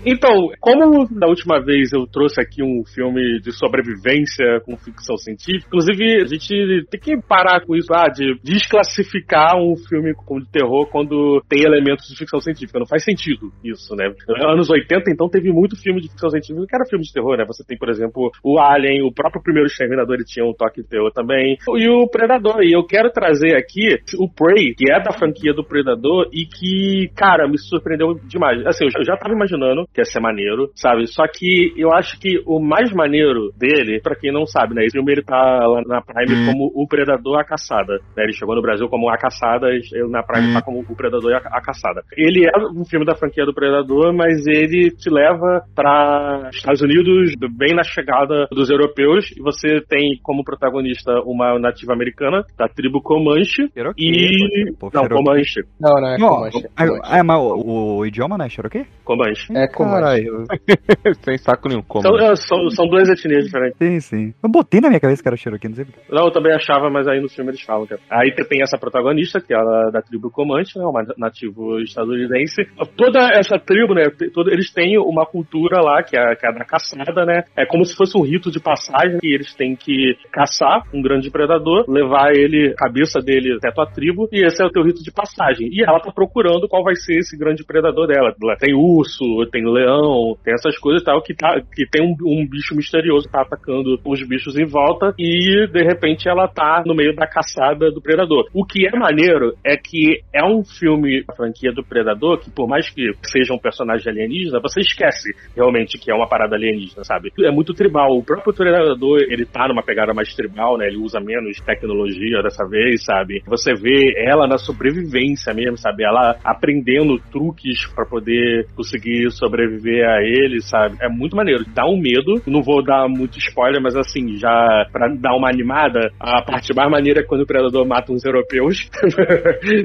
Então, como da última vez eu trouxe aqui um filme de sobrevivência com ficção científica, inclusive a gente tem que parar com isso, ah, de desclassificar um filme como de terror quando tem elementos de ficção científica. Não faz sentido isso, né? Anos 80, então, teve muito filme de ficção científica que era filme de terror, né? Você tem, por exemplo, o Alien, o próprio primeiro Exterminador, ele tinha um toque de terror também, e o Predador. E eu quero trazer aqui o Prey, que é da franquia do Predador e que, cara, me surpreendeu demais. Assim, eu já tava imaginando que ia ser maneiro, sabe? Só que eu acho que o mais maneiro dele, pra quem não sabe, né? Esse filme ele tá lá na Prime como o Predador a Caçada. Né? Ele chegou no Brasil como a Caçada, ele na Prime tá como o Predador e a, Caçada. Ele é um filme da franquia do Predador, mas ele te leva pra Estados Unidos, bem na chegada dos europeus, e você tem como protagonista uma nativa americana, da tribo Comanche, Cherokee, e... pô, Não, Cherokee. Comanche. Não, não é Não, Comanche. é, Comanche. é, mas o, o idioma não é Cherokee? Comanche. É Comanche. Caralho. Sem saco nenhum. Como? São, é, são, são duas etnias diferentes. Sim, sim. Eu botei na minha cabeça que era Cherokee, não sei porquê. Não, eu também achava, mas aí no filme eles falam. Que é. Aí tem essa protagonista, que é da tribo Comanche, né, uma nativo estadunidense. Toda essa tribo, né, todo- eles têm uma cultura lá, que é, que é a da caçada, né? É como se fosse um rito de passagem, que eles têm que caçar um grande predador, levar ele, a cabeça dele até a tua tribo, e esse é o teu rito de passagem. E ela tá procurando qual vai ser esse grande predador dela. Tem urso, tem leão, tem essas coisas e tal, que, tá, que tem um, um bicho misterioso que tá atacando os bichos em volta, e de repente ela tá no meio da caçada do predador. O que é maneiro é que é um filme, a franquia do predador, que por mais que seja um personagem alienígena, você esquece realmente que é uma parada alienígena, sabe? É muito tribal. O próprio predador, ele tá numa pegada mais tribal, né? Ele usa menos tecnologia dessa vez, sabe? Você vê ela na sobrevivência mesmo, sabe? Ela aprendendo truques pra poder conseguir sobreviver a ele, sabe? É muito maneiro. Dá um medo. Não vou dar muito spoiler, mas assim, já pra dar uma animada, a parte mais maneira é quando o predador mata uns europeus.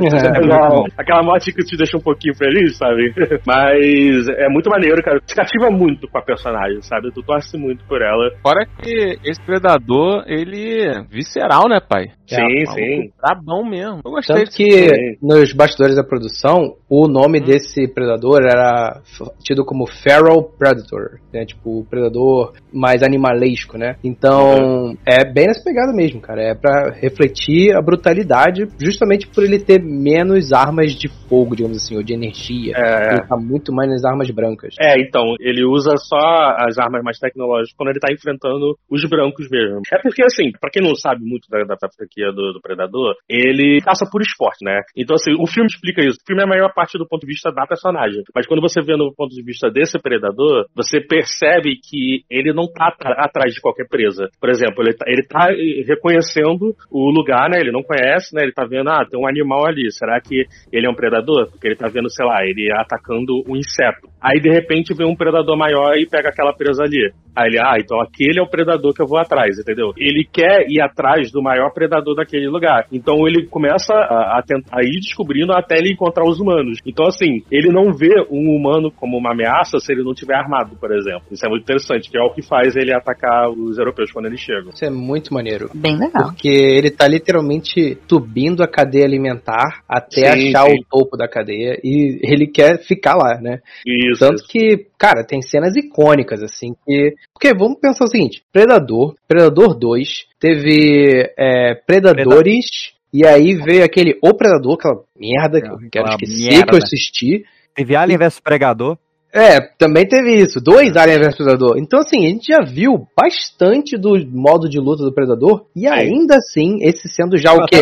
É, aquela, aquela morte que te deixa um pouquinho feliz, sabe? Mas é muito maneiro, cara. Te cativa muito com a personagem, sabe? Tu torce muito por ela. Fora que esse predador, ele é visceral, né, pai? Sim, Maluco sim. Brabão mesmo. Eu gostei Tanto que também. nos bastidores da produção, o nome desse predador era tido como Feral Predator, né? Tipo, o predador mais animalesco, né? Então, é bem nessa pegada mesmo, cara. É pra refletir a brutalidade, justamente por ele ter menos armas de fogo, digamos assim, ou de energia. É. Ele tá muito mais nas armas brancas. É, então, ele usa só as armas mais tecnológicas quando ele tá enfrentando os brancos mesmo. É porque, assim, pra quem não sabe muito da, da franquia do, do Predador, ele caça por esporte, né? Então, assim, o filme explica isso. O filme é a maior parte do ponto de vista da personagem. Mas quando você vê no ponto de vista desse Predador, você percebe que ele não tá atrás de qualquer presa. Por exemplo, ele tá, tá eh, reconhecendo o lugar, né? Ele não conhece, né? Ele tá vendo, ah, tem um animal ali. Será que ele é um predador? Porque ele tá vendo, sei lá, ele atacando um inseto. Aí, de repente, vem um predador maior e pega aquela presa ali. Aí ele, ah, então aquele é o predador que eu vou atrás, entendeu? Ele quer ir atrás do maior predador daquele lugar. Então ele começa a, a tentar ir descobrindo até ele encontrar os humanos. Então, assim, ele não vê um humano como uma ameaça se ele não tiver armado, por exemplo. Isso é muito interessante, que é o que faz ele atacar os europeus quando eles chegam. Isso é muito maneiro. Bem legal. Porque ele tá literalmente subindo a cadeia alimentar até Sim, achar sim. o topo da cadeia e ele quer ficar lá, né? Isso. Tanto que, cara, tem cenas icônicas, assim, que. Porque vamos pensar o seguinte: Predador, Predador 2, teve é, Predadores, e aí veio aquele O Predador, aquela merda que eu quero esquecer merda. que eu assisti. Teve Alien vs Pregador. É, também teve isso. Dois Alien vs Predador. Então, assim, a gente já viu bastante do modo de luta do Predador. E ainda assim, esse sendo já o quê?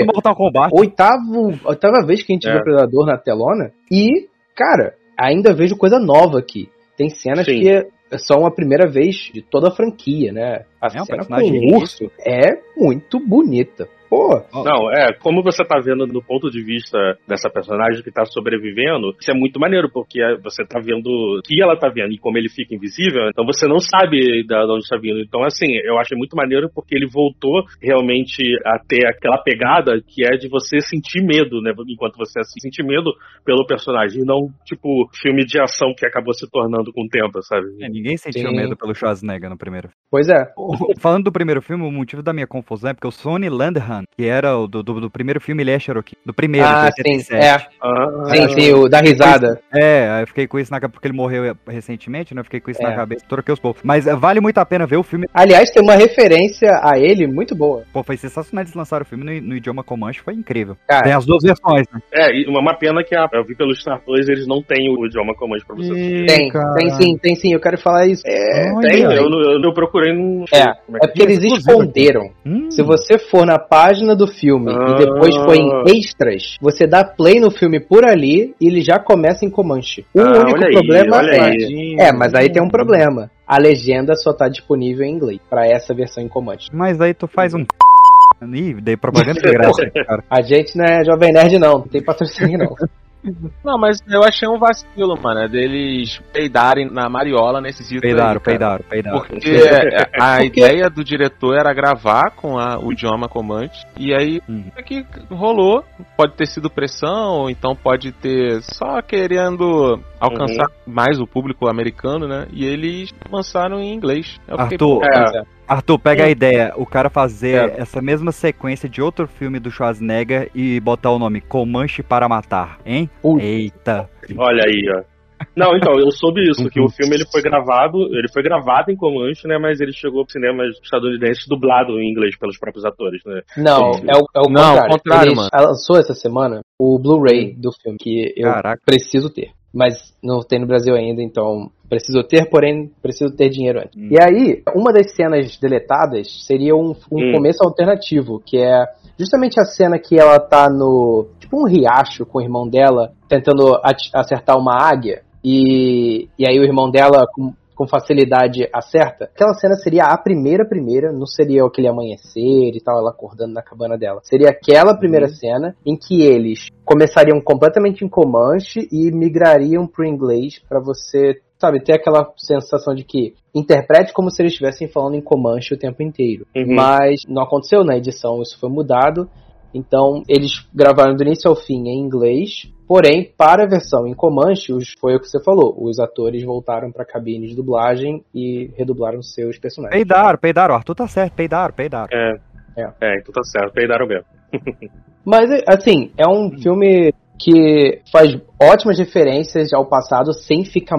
Oitavo, oitava vez que a gente É. vê o Predador na telona. E, cara, ainda vejo coisa nova aqui. Tem cenas Sim. que são a primeira vez de toda a franquia, né? A É cena com o urso é muito bonita. Pô, Não, é, como você tá vendo do ponto de vista dessa personagem que tá sobrevivendo, isso é muito maneiro, porque é- você tá vendo o que ela tá vendo e como ele fica invisível, então você não sabe de onde tá vindo. Então, assim, eu acho muito maneiro porque ele voltou realmente a ter aquela pegada que é de você sentir medo, né? Enquanto você assim, sentir medo pelo personagem, e não, tipo, filme de ação que acabou se tornando com o tempo, sabe? É, ninguém sentiu Sim. medo pelo Schwarzenegger no primeiro. pois é. Falando do primeiro filme, o motivo da minha confusão é porque o Sonny Landham, que era o do, do, do primeiro filme, ele é Cherokee. Do primeiro, ah, de sim, 87. é. Ah, Sim, sim, o da risada. É, eu fiquei com isso na cabeça, porque ele morreu recentemente, né? Eu fiquei com isso É. na cabeça, troquei os poucos. Mas eh, vale muito a pena ver o filme. Aliás, tem uma referência a ele muito boa. Pô, foi sensacional eles lançaram o filme no, no idioma Comanche, foi incrível. Cara, Tem as duas versões, né? É, e uma uma pena que a, eu vi pelos Star Plus, eles não têm o idioma comum pra você assistir. Tem, tem sim, tem sim, eu quero falar isso. É. Tem, eu, não- eu, não procurei num. É, como é porque eles esconderam. Hum, Se você for na página do filme Ah. e depois for em extras, você dá play no filme por ali e ele já começa em Comanche. O Ah, único olha aí, problema olha é. aí. É, mas aí tem um problema. A legenda só tá disponível em inglês pra essa versão em Comanche. Mas aí tu faz um. Ih, dei propaganda de graça, cara. A gente não é Jovem Nerd, não. Não tem patrocínio, não. Não, mas eu achei um vacilo, mano, é deles peidarem na mariola nesse sítio Peidaram, aí, peidaram, peidaram. Porque a ideia do diretor era gravar com a- o idioma comante, e aí Uhum. é que rolou, pode ter sido pressão, ou então pode ter só querendo alcançar mais o público americano, né? E eles lançaram em inglês. Eu fiquei, Arthur, pô, É. Arthur, pega a ideia, o cara fazer É. essa mesma sequência de outro filme do Schwarzenegger e botar o nome Comanche para Matar, hein? Putz. Eita. Olha aí, ó. Não, então, eu soube isso, que o filme ele foi gravado, ele foi gravado em Comanche, né, mas ele chegou pro cinemas estadunidenses dublado em inglês pelos próprios atores, né. Não, é o, é o Não, contrário. o contrário, Eles mano. lançou essa semana o Blu-ray do filme, que eu Caraca. preciso ter. Mas não tem no Brasil ainda, então preciso ter, porém preciso ter dinheiro antes. Hum. E aí, uma das cenas deletadas seria um, um Hum. começo alternativo, que é justamente a cena que ela tá no. tipo um riacho com o irmão dela, tentando acertar uma águia, e, e aí o irmão dela. Com, com facilidade acerta. Aquela cena seria a primeira primeira, não seria aquele amanhecer e tal, ela acordando na cabana dela. Seria aquela primeira cena em que eles começariam completamente em Comanche e migrariam pro inglês pra você sabe, ter aquela sensação de que interprete como se eles estivessem falando em Comanche o tempo inteiro. Uhum. Mas não aconteceu na edição, isso foi mudado. Então, eles gravaram do início ao fim em inglês. Porém, para a versão em Comanche, foi o que você falou. Os atores voltaram para a cabine de dublagem e redublaram seus personagens. Peidaram, peidaram. Arthur tá certo, peidaram, peidaram. É. É. É, então tá certo, peidaram mesmo. Mas, assim, é um filme que faz ótimas referências ao passado sem ficar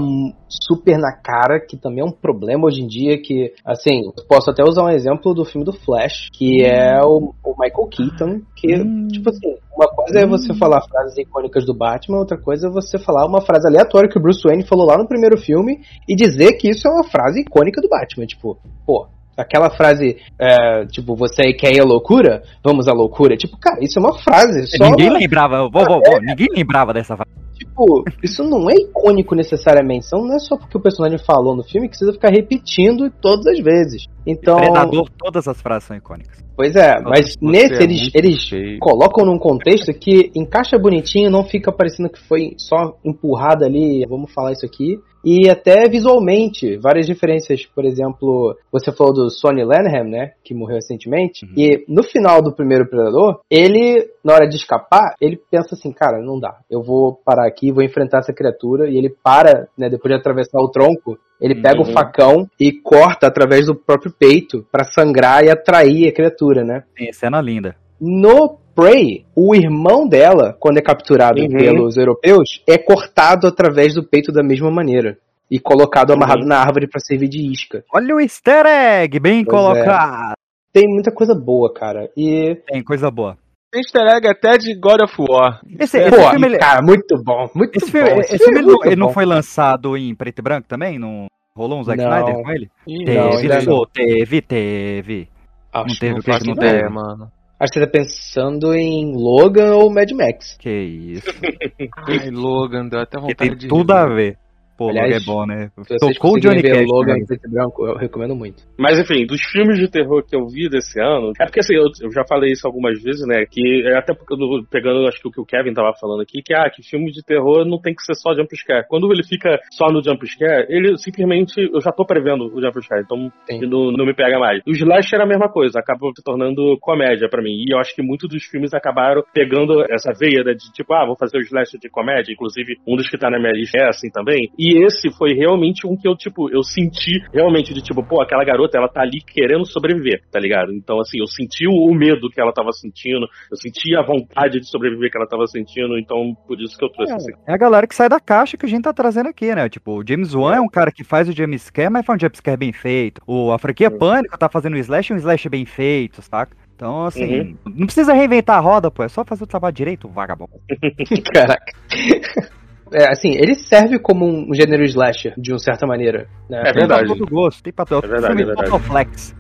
super na cara, que também é um problema hoje em dia, que, assim, eu posso até usar um exemplo do filme do Flash, que é o, o Michael Keaton, que, Hum. tipo assim, uma coisa é você falar frases icônicas do Batman, outra coisa é você falar uma frase aleatória que o Bruce Wayne falou lá no primeiro filme e dizer que isso é uma frase icônica do Batman, tipo, pô... Aquela frase, é, tipo, você quer ir à loucura? Vamos à loucura. Tipo, cara, isso é uma frase. Só, Ninguém lembrava, vou, vou, vou, ninguém lembrava dessa frase. Tipo, isso não é icônico necessariamente. Então não é só porque o personagem falou no filme que precisa ficar repetindo todas as vezes. Então, Predador, todas as frases são icônicas. pois é, mas Você nesse é eles, eles colocam num contexto que encaixa bonitinho, não fica parecendo que foi só empurrado ali, vamos falar isso aqui. E até visualmente, várias diferenças. Por exemplo, você falou do Sonny Lanham, né? Que morreu recentemente. E no final do primeiro Predador, ele, na hora de escapar, ele pensa assim, cara, não dá. Eu vou parar aqui, vou enfrentar essa criatura. E ele para, né? Depois de atravessar o tronco, ele pega o Uhum. facão e corta através do próprio peito pra sangrar e atrair a criatura, né? Sim, cena linda. No Prey, o irmão dela, quando é capturado Uhum. pelos europeus, é cortado através do peito da mesma maneira. E colocado Uhum. amarrado na árvore pra servir de isca. Olha o easter egg, bem Pois é. colocado. Tem muita coisa boa, cara. E. Tem coisa boa. Tem easter egg até de God of War. Esse, esse Pô, filme, cara, muito bom. Muito esse filme, bom. esse filme é ele, não, ele não bom. foi lançado em preto e branco também? Não rolou um Zack Não. Snyder com ele? Ih, Teve, Não, teve, teve. Acho não teve, não o que não ideia, teve? mano. Acho que você tá pensando em Logan ou Mad Max. Que isso. Ai, Logan, deu até Que vontade tem de tudo rever. a ver. Pô, Aliás, Logan é bom, né? Tocou o Johnny ver Cash. Logan né? preto branco, eu recomendo muito. Mas enfim, dos filmes de terror que eu vi desse ano, é porque assim, eu, eu já falei isso algumas vezes, né? Que é até porque eu tô pegando, acho que o que o Kevin tava falando aqui, que ah, que filme de terror não tem que ser só jumpscare. Quando ele fica só no jumpscare, ele simplesmente. Eu já tô prevendo o jumpscare, então não, não me pega mais. O Slash era a mesma coisa, acabou se tornando comédia pra mim. E eu acho que muitos dos filmes acabaram pegando essa veia né, de tipo, ah, vou fazer o Slash de comédia. Inclusive, um dos que tá na minha lista é assim também. E esse foi realmente um que eu, tipo, eu senti realmente de tipo, pô, aquela garota, ela tá ali querendo sobreviver, tá ligado? Então, assim, eu senti o, medo que ela tava sentindo, eu senti a vontade de sobreviver que ela tava sentindo, então por isso que eu trouxe esse. É a galera que sai da caixa que a gente tá trazendo aqui, né? Tipo, o James Wan é, um cara que faz o jumpscare, mas faz um jumpscare bem feito. O, a franquia Pânico tá fazendo um slash, um slash bem feito, saca? Então, assim, não precisa reinventar a roda, pô, é só fazer o trabalho direito, vagabundo. Caraca. É, assim, ele serve como um gênero slasher, de uma certa maneira. Né? É verdade. Tem pra todo gosto, tem pra todo É verdade, é verdade. Flex.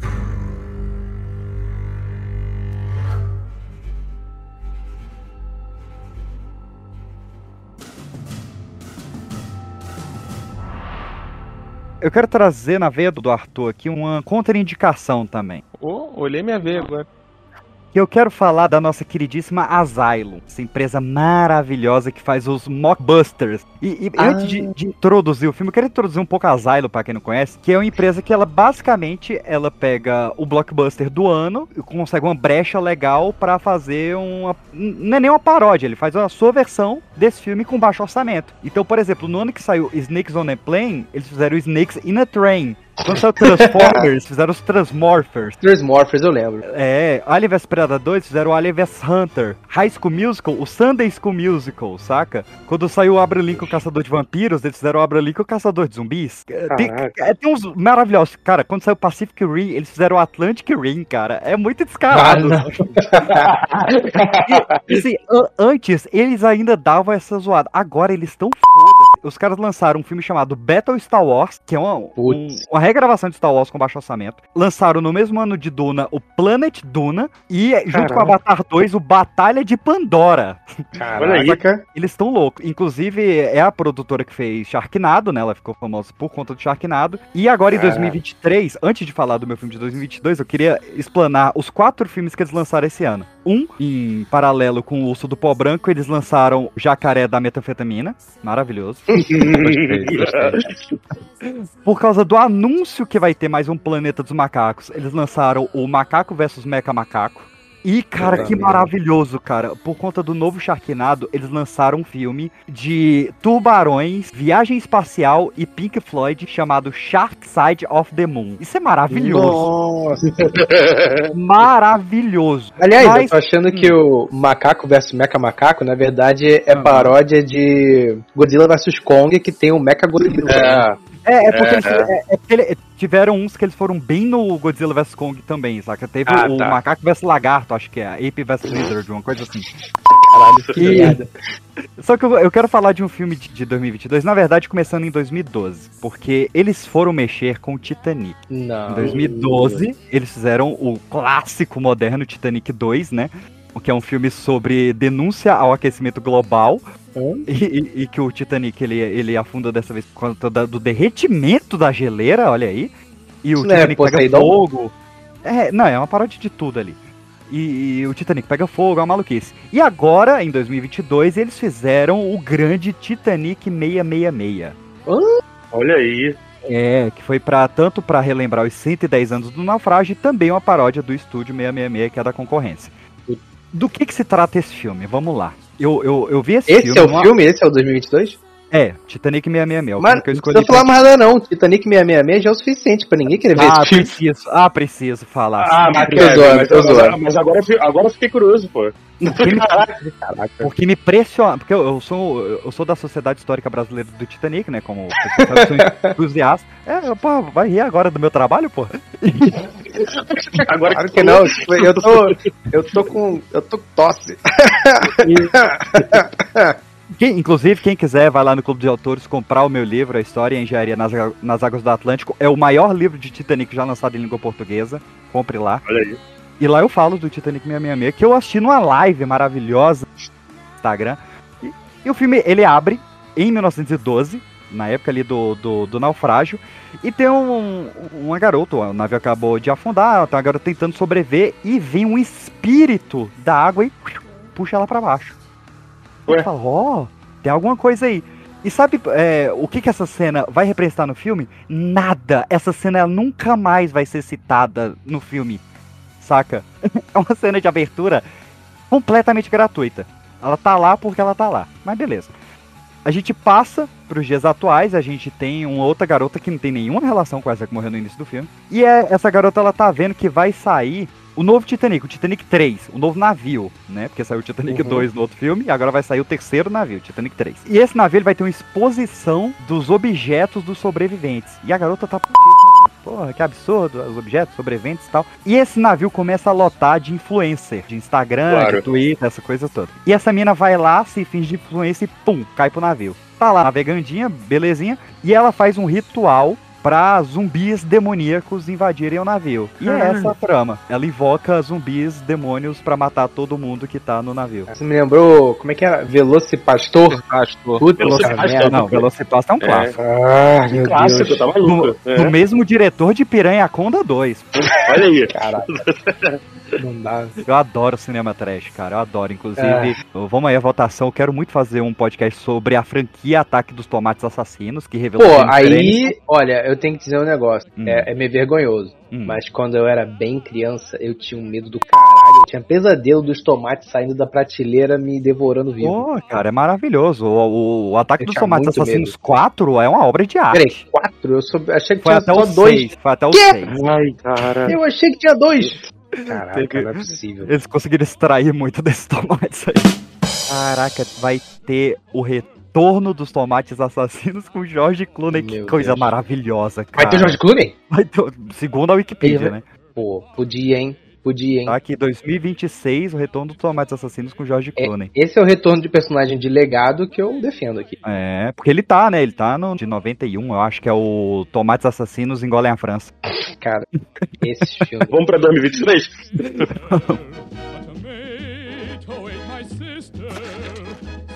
Eu quero trazer na veia do Arthur aqui uma contraindicação também. Ô, olhei minha veia agora. Que eu quero falar da nossa queridíssima Asylum, essa empresa maravilhosa que faz os mockbusters. E, e Ah. antes de, de introduzir o filme, eu quero introduzir um pouco a Asylum pra quem não conhece, que é uma empresa que ela basicamente ela pega o blockbuster do ano e consegue uma brecha legal pra fazer uma não é nem uma paródia, ele faz a sua versão desse filme com baixo orçamento. Então, por exemplo, no ano que saiu Snakes on a Plane, eles fizeram Snakes in a Train. Quando saiu Transformers, fizeram os Transmorphers. Transmorphers, eu lembro. É, Alien vs Predador, eles fizeram o Alien vs Hunter. High School Musical, o Sunday School Musical, saca? Quando saiu o Abraham Lincoln Caçador de Vampiros, eles fizeram o Abraham Lincoln Caçador de Zumbis. É, Tem, é, tem uns maravilhosos. Cara, quando saiu Pacific Rim, eles fizeram o Atlantic Rim, cara. É muito descarado. Ah, E, assim, an- antes, eles ainda davam essa zoada. Agora eles estão foda-se. Os caras lançaram um filme chamado Battle Star Wars, que é uma, um- uma regravação de Star Wars com baixo orçamento. Lançaram no mesmo ano de Duna o Planet Duna e, junto com Caramba. Avatar 2, o Batalha de Pandora. Olha aí. Caraca. Eles estão loucos. Inclusive, é a produtora que fez Sharknado, né? Ela ficou famosa por conta do Sharknado. E agora, em Caraca. 2023, antes de falar do meu filme de 2022, eu queria explanar os quatro filmes que eles lançaram esse ano. Um, em paralelo com o Urso do Pó Branco, eles lançaram o Jacaré da Metanfetamina. Maravilhoso. Por causa do anúncio que vai ter mais um Planeta dos Macacos, eles lançaram o Macaco versus Mecha Macaco. E, cara, que maravilhoso, cara. Por conta do novo Sharknado, eles lançaram um filme de tubarões, viagem espacial e Pink Floyd chamado Shark Side of the Moon. Isso é maravilhoso. Nossa. Maravilhoso. Aliás, Mas- eu tô achando que o Macaco vs Mecha Macaco, na verdade, é paródia de Godzilla vs Kong, que tem o Mecha Godzilla. É, é porque, eles, é, é porque ele- tiveram uns que eles foram bem no Godzilla vs Kong também, saca? Teve Ah, o tá. Macaco vs Lagarto, acho que é, Ape vs Lizard, uma coisa assim. Caralho, que E-. Só que eu, eu quero falar de um filme de, de 2022, na verdade começando em 2012, porque eles foram mexer com o Titanic. Em Não. 2012, eles fizeram o clássico moderno Titanic 2, né? Que é um filme sobre denúncia ao aquecimento global. Hum? E, e- e que o Titanic ele, ele afunda dessa vez por conta da- do derretimento da geleira, olha aí. E o Isso é Titanic pega Poseidon? fogo. É, não, é uma paródia de tudo ali. E, e o Titanic pega fogo, é uma maluquice. E agora, em 2022, eles fizeram o grande Titanic 666. Olha aí. É, que foi para tanto para relembrar os 110 anos do naufrágio e também uma paródia do estúdio 666, que é da concorrência. Do que que se trata esse filme? Vamos lá. Eu, eu, eu vi esse, Esse filme. é o filme? Esse é o 2022? É, Titanic 666. é Mas que eu não escolhi. precisa falar mais nada não. Titanic 666 já é o suficiente pra ninguém querer ver Ah, esse filme. preciso. Ah, preciso falar. Ah, mas, Kevin, zoando, mas, tô mas- zoando. mas agora, agora eu fiquei curioso, pô. porque, me, Caraca. porque me pressiona. Porque eu, eu sou, eu sou da Sociedade Histórica Brasileira do Titanic, né? Como sabe, sou entusiasta. É, pô, vai rir agora do meu trabalho, pô. Agora Claro que não. tipo, Eu tô, eu tô com. Eu tô com tosse. Quem- inclusive, quem quiser, vai lá no Clube de Autores comprar o meu livro, A História e a Engenharia nas, nas Águas do Atlântico. É o maior livro de Titanic já lançado em língua portuguesa. Compre lá. Olha aí. E lá eu falo do Titanic 666, que eu assisti numa live maravilhosa no Instagram. E, e o filme, ele abre em 1912, na época ali do, do, do naufrágio, e tem um, uma garota, o navio acabou de afundar, tem uma garota tentando sobreviver, e vem um espírito da água e puxa ela pra baixo. Ué? Eu falo, ó, tem alguma coisa aí. E sabe é, o que, que essa cena vai representar no filme? Nada. Essa cena nunca mais vai ser citada no filme saca? É uma cena de abertura completamente gratuita. Ela tá lá porque ela tá lá. Mas beleza. A gente passa pros dias atuais, a gente tem uma outra garota que não tem nenhuma relação com essa que morreu no início do filme. E é, essa garota ela tá vendo que vai sair o novo Titanic, o Titanic 3, o novo navio, né? Porque saiu o Titanic Uhum. 2 no outro filme e agora vai sair o terceiro navio, o Titanic 3. E esse navio ele vai ter uma exposição dos objetos dos sobreviventes. E a garota tá. Porra, que absurdo, os objetos, sobreviventes e tal. E esse navio começa a lotar de influencer, de Instagram, Claro. de Twitter, essa coisa toda. E essa mina vai lá, se finge de influência e pum, cai pro navio. Tá lá navegandinha, belezinha, e ela faz um ritual pra zumbis demoníacos invadirem o navio. E é essa a trama. Ela invoca zumbis demônios pra matar todo mundo que tá no navio. Você me lembrou, como é que era? Velocipastor? Pastor. Puta Velocipastor. Não, Velocipastor é um clássico. Ah, meu Clássico, Deus. tá maluco. É. Do mesmo diretor de Piranha Conda 2. Olha aí. Caralho. Não dá. Eu adoro cinema trash, cara. Eu adoro. Inclusive, É. vamos aí a votação. Eu quero muito fazer um podcast sobre a franquia Ataque dos Tomates Assassinos, que revelou. Pô, aí, olha, eu tenho que dizer um negócio. Hum. É, é meio vergonhoso. Hum. Mas quando eu era bem criança, eu tinha um medo do caralho. Eu tinha pesadelo dos tomates saindo da prateleira me devorando vivo. Pô, cara, é maravilhoso. O, o- o Ataque Eu dos Tomates Assassinos medo. 4 é uma obra de arte. Peraí, quatro? Eu sou- achei que Foi tinha até só o dois. 6. Foi até o Quê? 6. Ai, cara. Eu achei que tinha dois. Caraca, não é possível. Eles conseguiram extrair muito desses tomates aí. Caraca, vai ter o retorno dos tomates assassinos com Jorge Clooney. Que Meu coisa Deus. maravilhosa, cara. Vai ter George Clooney? Vai ter- Segundo a Wikipedia, Ele né? Pô, podia, hein? Podia, hein? Tá aqui, 2026, o retorno dos tomates assassinos com Jorge Clooney. Esse é o retorno de personagem de legado que eu defendo aqui. É, porque ele tá, né? Ele tá no de 91, eu acho que é o Tomates Assassinos engolem a França. Cara, esse filme. Vamos pra 2023? tomato ate my sister.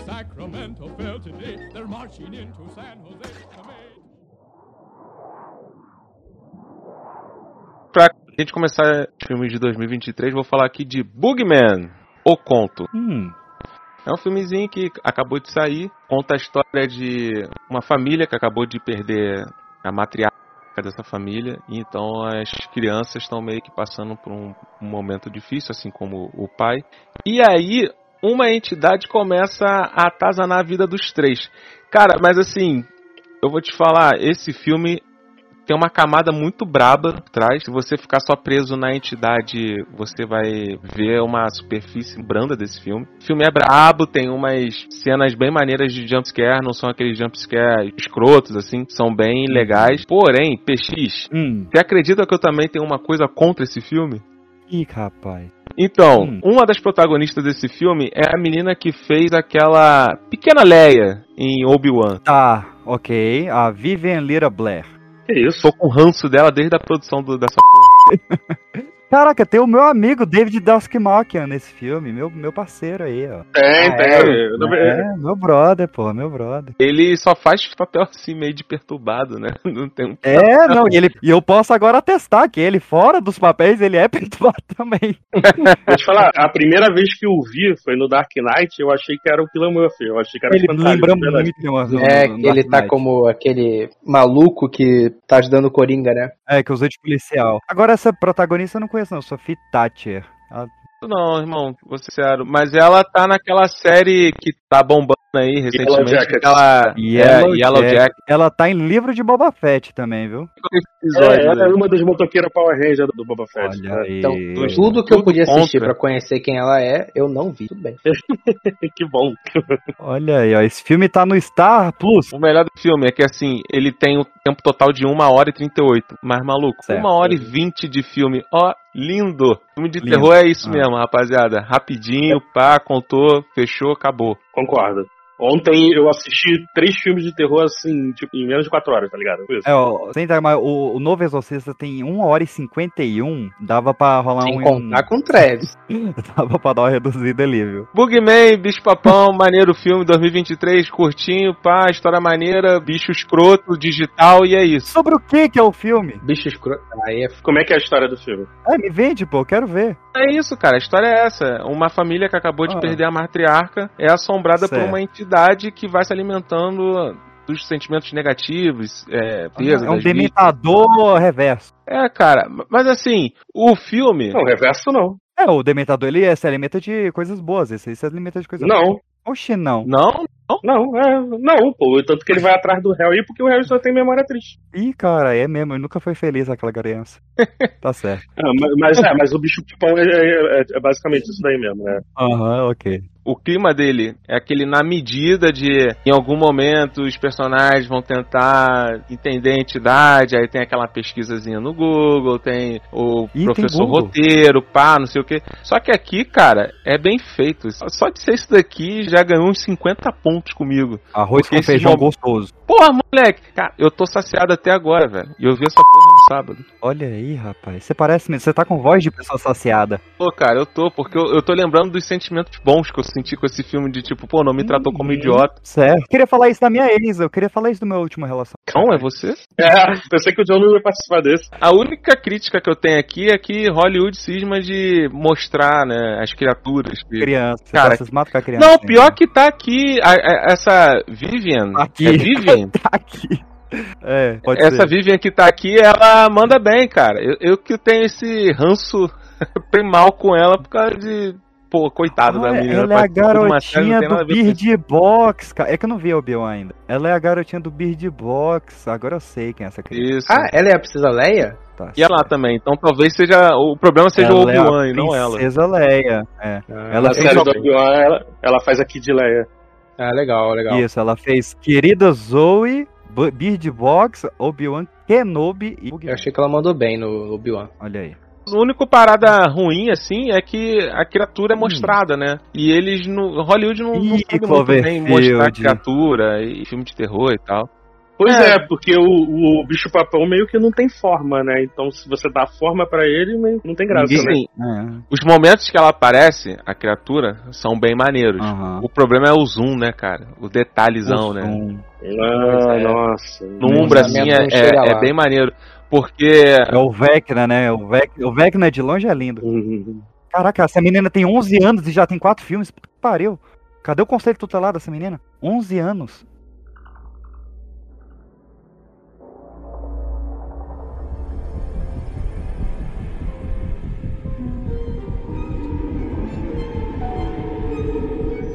Sacramento fell today. They're marching into San Jose. Tomato. A gente começar os filmes de 2023, vou falar aqui de Bugman, O Conto. Hum, É um filmezinho que acabou de sair, conta a história de uma família que acabou de perder a matriarca dessa família, e então as crianças estão meio que passando por um, um momento difícil, assim como o pai. E aí, uma entidade começa a atazanar a vida dos três. Cara, mas assim, eu vou te falar, esse filme tem uma camada muito braba por trás. Se você ficar só preso na entidade, você vai ver uma superfície branda desse filme. O filme é brabo, tem umas cenas bem maneiras de jumpscare, não são aqueles jumpscare escrotos, assim, são bem legais. Porém, PX, hum. você acredita que eu também tenho uma coisa contra esse filme? Ih, rapaz. Então, Hum. uma das protagonistas desse filme é a menina que fez aquela pequena Leia em Obi-Wan. Tá, ok. A Vivian Lira Blair. Que isso? Tô com ranço dela desde a produção do- dessa porra. Caraca, tem o meu amigo David Dastmalchian nesse filme, meu, meu parceiro aí, ó. Tem, Ah, tem. é? Eu- É, meu brother, pô, meu brother. Ele só faz papel assim meio de perturbado, né? Não tem um É, não, e, ele, e eu posso agora atestar que ele, fora dos papéis, ele é perturbado também. Vou te falar, a primeira vez que eu vi foi no Dark Knight, eu achei que era o Killian Murphy. Eu achei que era Ele lembra muito no- É, no ele tá Knight. como aquele maluco que tá ajudando o Coringa, né? É, que usou de policial. Agora, essa protagonista eu não conheço, não, Sophie Thatcher. Ela- Não, irmão, vou ser sincero. Mas ela tá naquela série que tá bombando aí recentemente. Jacket. Aquela Yellow é, Yellow Jack. Jack. Ela tá em livro de Boba Fett também, viu? É, ela é uma das motoqueiras Power Ranger do Boba Fett. Olha aí. Então, tudo que eu podia assistir contra. pra conhecer quem ela é, eu não vi. Tudo bem. que bom. Olha aí, ó. Esse filme tá no Star Plus. O melhor do filme é que assim, ele tem o tempo total de 1 hora e 38. Mas maluco, Certo. 1 hora e 20 de filme. Ó, lindo. Filme de Lindo. terror é isso Ah. mesmo, rapaziada. Rapidinho, pá, contou, fechou, acabou. Concordo. Ontem eu assisti três filmes de terror assim, tipo, em menos de quatro horas, tá ligado? Isso. É, ó, sem dar mais, o, o Novo Exorcista tem 1 hora e 51. Dava pra rolar Sem um. contar com o Travis. Dava pra dar uma reduzida ali, viu? Bugman, Bicho Papão, maneiro filme 2023, curtinho, pá, história maneira, bicho escroto, digital e é isso. Sobre o que que é o filme? Bicho escroto. Aí é f... Como é que é a história do filme? É, me vende, pô, eu quero ver. É isso, cara. A história é essa. Uma família que acabou de Ah. perder a matriarca é assombrada por Certo. uma entidade que vai se alimentando dos sentimentos negativos, é, peso, é um vítimas. dementador reverso. É, cara. Mas assim, o filme. Não, reverso não. É, o dementador ele se alimenta de coisas boas. Esse aí se alimenta de coisas Não, boas. Oxi, não. Não, não, é, não, pô. Tanto que ele vai atrás do Harry porque o Harry só tem memória triste. Ih, cara, é mesmo. Ele nunca foi feliz aquela criança. tá certo. Ah, mas, mas é, mas o bicho pipão é, é- é basicamente isso daí mesmo, né? Aham, ok. o clima dele é aquele na medida de em algum momento os personagens vão tentar entender a entidade, aí tem aquela pesquisazinha no Google, tem o Ih, tem professor Google. roteiro, pá, não sei o que. Só que aqui, cara, é bem feito. Só de ser isso daqui já ganhou uns 50 pontos comigo. Arroz Porque com feijão gostoso. Porra, moleque! Cara, eu tô saciado até agora, velho. E eu vi essa porra no sábado. Olha aí, rapaz. Você parece mesmo. Você tá com voz de pessoa saciada. Pô, cara, eu tô, porque eu, eu tô lembrando dos sentimentos bons que eu senti com esse filme de tipo, pô, não me tratou como idiota. Certo. Queria falar isso da minha ex. Eu queria falar isso do meu último relação. Não, é você? É, pensei que o John não ia participar desse. A única crítica que eu tenho aqui é que Hollywood cisma de mostrar, né, as criaturas. que- Criança. Cara, de matar com a criança. Não, né? pior que tá aqui, a- essa Vivian. Aqui. É Vivian? Tá aqui. É, pode essa ser. Vivian que tá aqui, ela manda bem, cara. Eu, eu que tenho esse ranço primal com ela por causa de. Pô, coitada da Ah, menina. ela é a de garotinha a do. Bird Box, cara. É que eu não vi o Obi-Wan ainda. Ela é a garotinha do Bird Box. Agora eu sei quem é essa criança. Isso. Ah, ela é a Precisa Leia? Tá E ela também. Então talvez seja. O problema seja o Ela é a Obi-Wan e não ela. Princesa Leia. É. Ela do Obi-Wan, ela, ela faz a Kid Leia. Ah, legal, legal. Isso, ela fez Querida Zoe, Bird Box, Obi-Wan Kenobi e Eu achei que ela mandou bem no Obi-Wan. Olha aí. A única parada ruim, assim, é que a criatura é Hum. mostrada, né? E eles no. Hollywood não, não sabe muito bem mostrar criatura e filme de terror e tal. Pois É. é, porque o, o bicho papão meio que não tem forma, né? Então se você dá forma pra ele, não- tem graça, né? Ninguém- É. Os momentos que ela aparece, a criatura, são bem maneiros. Aham. O problema é o zoom, né, cara? O detalhezão, O né? Ah, É. nossa. No Umbra, assim, é, é- é bem maneiro. Porque. É o Vecna, né? O, Vec... o Vecna de longe é lindo. Uhum. Caraca, essa menina tem 11 anos e já tem quatro filmes. Puta que pariu. Cadê o conselho tutelar dessa menina? 11 anos.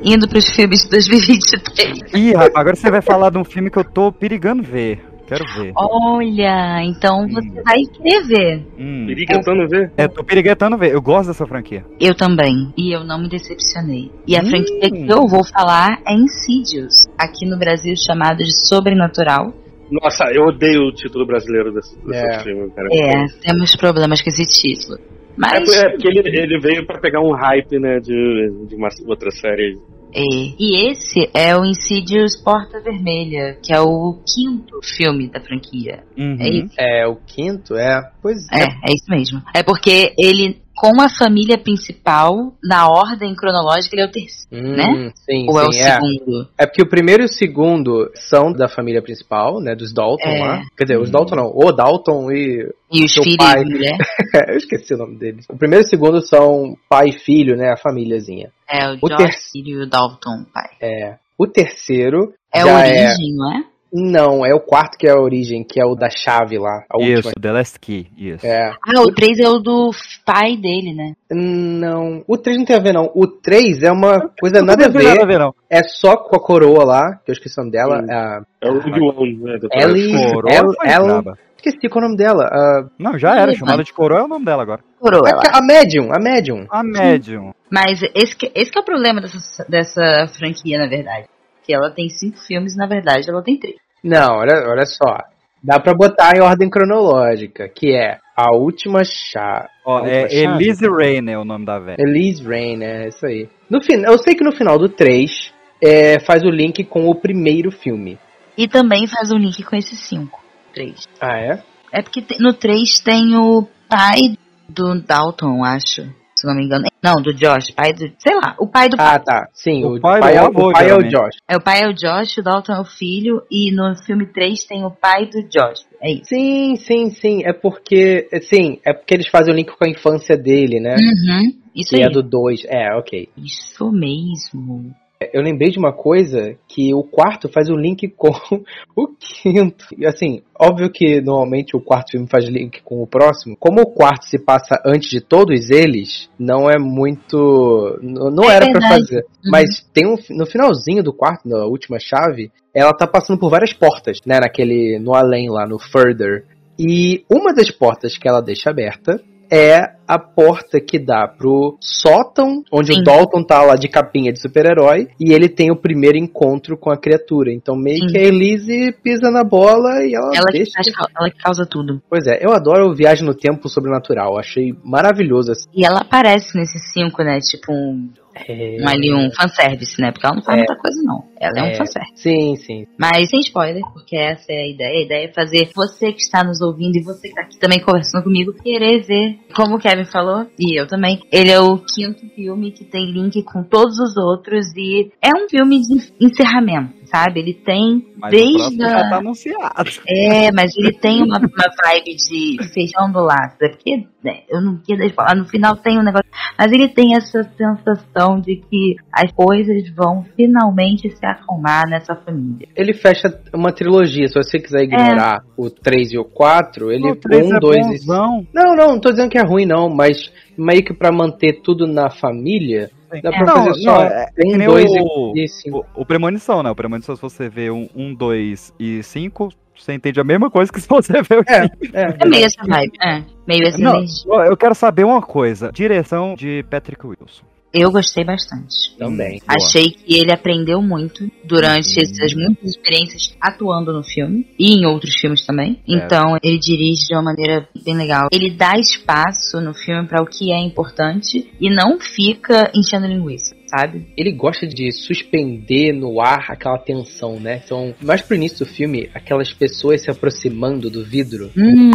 Indo pros filmes de 2023. Ih, rapaz, agora você vai falar de um filme que eu tô perigando ver. Quero ver. Olha, então você vai querer ver. Hum. Perigantando ver? É, tô perigando ver. Eu gosto dessa franquia. Eu também. E eu não me decepcionei. E a Hum. franquia que eu vou falar é Insidious. Aqui no Brasil chamado de Sobrenatural. Nossa, eu odeio o título brasileiro desse, desse É. filme, cara. É, temos problemas com esse título. É, Mas. é porque ele, ele veio pra pegar um hype, né, de, de uma outra série. É. E esse é o Insidious Porta Vermelha, que é o quinto filme da franquia. Uhum. É isso? É, o quinto, é. Pois É, é isso mesmo. É porque ele, com a família principal, na ordem cronológica, ele é o terceiro, Hum, né? Sim, Ou é o sim, é. segundo? É porque o primeiro e o segundo são da família principal, né? Dos Dalton É. lá. Quer dizer, os Dalton não. O Dalton e. E os filhos pai. mulher? Eu esqueci o nome deles. O primeiro e o segundo são pai e filho, né? A famíliazinha. É, o, O Josh terceiro- e o Dalton, pai. É. O terceiro. É a origem, não é? Não, é o quarto que é a origem, que é o da chave lá. A Isso, última. The Last Key. Isso. É. Ah, o 3 é o do pai dele, né? Não. O 3 não tem a ver, não. O 3 é uma coisa Não nada a tem nada a ver. ver, não. É só com a coroa lá, que eu esqueci o nome dela. A É o Obi-Wan, né? do Ellie. Coroa ela- braba. Esqueci qual é o nome dela. A, Não, já era. Chamada de coroa é o nome dela agora. Coroa lá. a, a Medium, a Medium. A Medium. Mas esse que, esse que é o problema dessa, dessa franquia, na verdade. Que ela tem cinco filmes, na verdade, ela tem três. Não, olha, olha só. Dá pra botar em ordem cronológica, que é a última chave. Ó, A é chave? Elise Rain é o nome da velha. Elise Rain, é isso aí. No final, eu sei que no final do 3 é, faz o link com o primeiro filme. E também faz um link com esses cinco. Três. Ah, é? É porque no 3 tem o pai do Dalton, acho. Se não me engano. Não, do Josh. Pai do. Sei lá. O pai do Ah, tá. Sim, O o, pai pai, do é, avô, o pai é o. Josh. É, o pai é o Josh, o Dalton é o filho. E no filme 3 tem o pai do Josh. É isso. Sim, sim, sim. É porque. Sim, é porque eles fazem o link com a infância dele, né? Uhum. Isso Que aí. é do 2. É, ok. Isso mesmo. Eu lembrei de uma coisa que o quarto faz o link com o quinto. E assim, óbvio que normalmente o quarto filme faz link com o próximo. Como o quarto se passa antes de todos eles, não é muito. Não É era pra verdade. fazer. Mas tem um, no finalzinho do quarto, na última chave, ela tá passando por várias portas, né? Naquele. No além lá, no further. E uma das portas que ela deixa aberta é a porta que dá pro sótão, onde Sim. o Dalton tá lá de capinha de super-herói, e ele tem o primeiro encontro com a criatura. Então meio Sim. que a Elise pisa na bola e ela, Ela que, deixa. faz, ela que causa tudo. Pois é, eu adoro Viagem no Tempo Sobrenatural, achei maravilhoso assim. E ela aparece nesses cinco, né? Tipo um, É... um ali, um fanservice, né? Porque ela não faz É. muita coisa, não. Ela é, um É. fanservice. Sim, sim. Mas sem spoiler, porque essa é a ideia. A ideia é fazer você que está nos ouvindo e você que está aqui também conversando comigo querer ver, como o Kevin falou, e eu também. Ele é o quinto filme que tem link com todos os outros e é um filme de encerramento, sabe? Ele tem Mas o desde próximo a... já tá anunciado. É, mas ele tem uma, uma vibe de fechando o laço. É porque, né, eu não queria falar, no final tem um negócio. Mas ele tem essa sensação de que as coisas vão finalmente se acalmar nessa família. Ele fecha uma trilogia, se você quiser ignorar o 3 e o 4, ele o 3 um, é 2 e. Não, não, não tô dizendo que é ruim, não, mas meio que pra manter tudo na família, dá pra Não, fazer só não, é- é um, nem dois o- e, cinco. O, o Premonição, né? O Premonição, se você vê um, um, dois e cinco, você entende a mesma coisa que se você vê o É, é, É meio essa vibe. É, meio essa Não, eu quero saber uma coisa. Direção de Patrick Wilson. Eu gostei bastante. também. Boa. Achei que ele aprendeu muito durante Uhum. essas muitas experiências atuando no filme e em outros filmes também. É. Então ele dirige de uma maneira bem legal. Ele dá espaço no filme para o que é importante e não fica enchendo linguiça, sabe? Ele gosta de suspender no ar aquela tensão, né? Então, mais pro início do filme, aquelas pessoas se aproximando do vidro. Hum,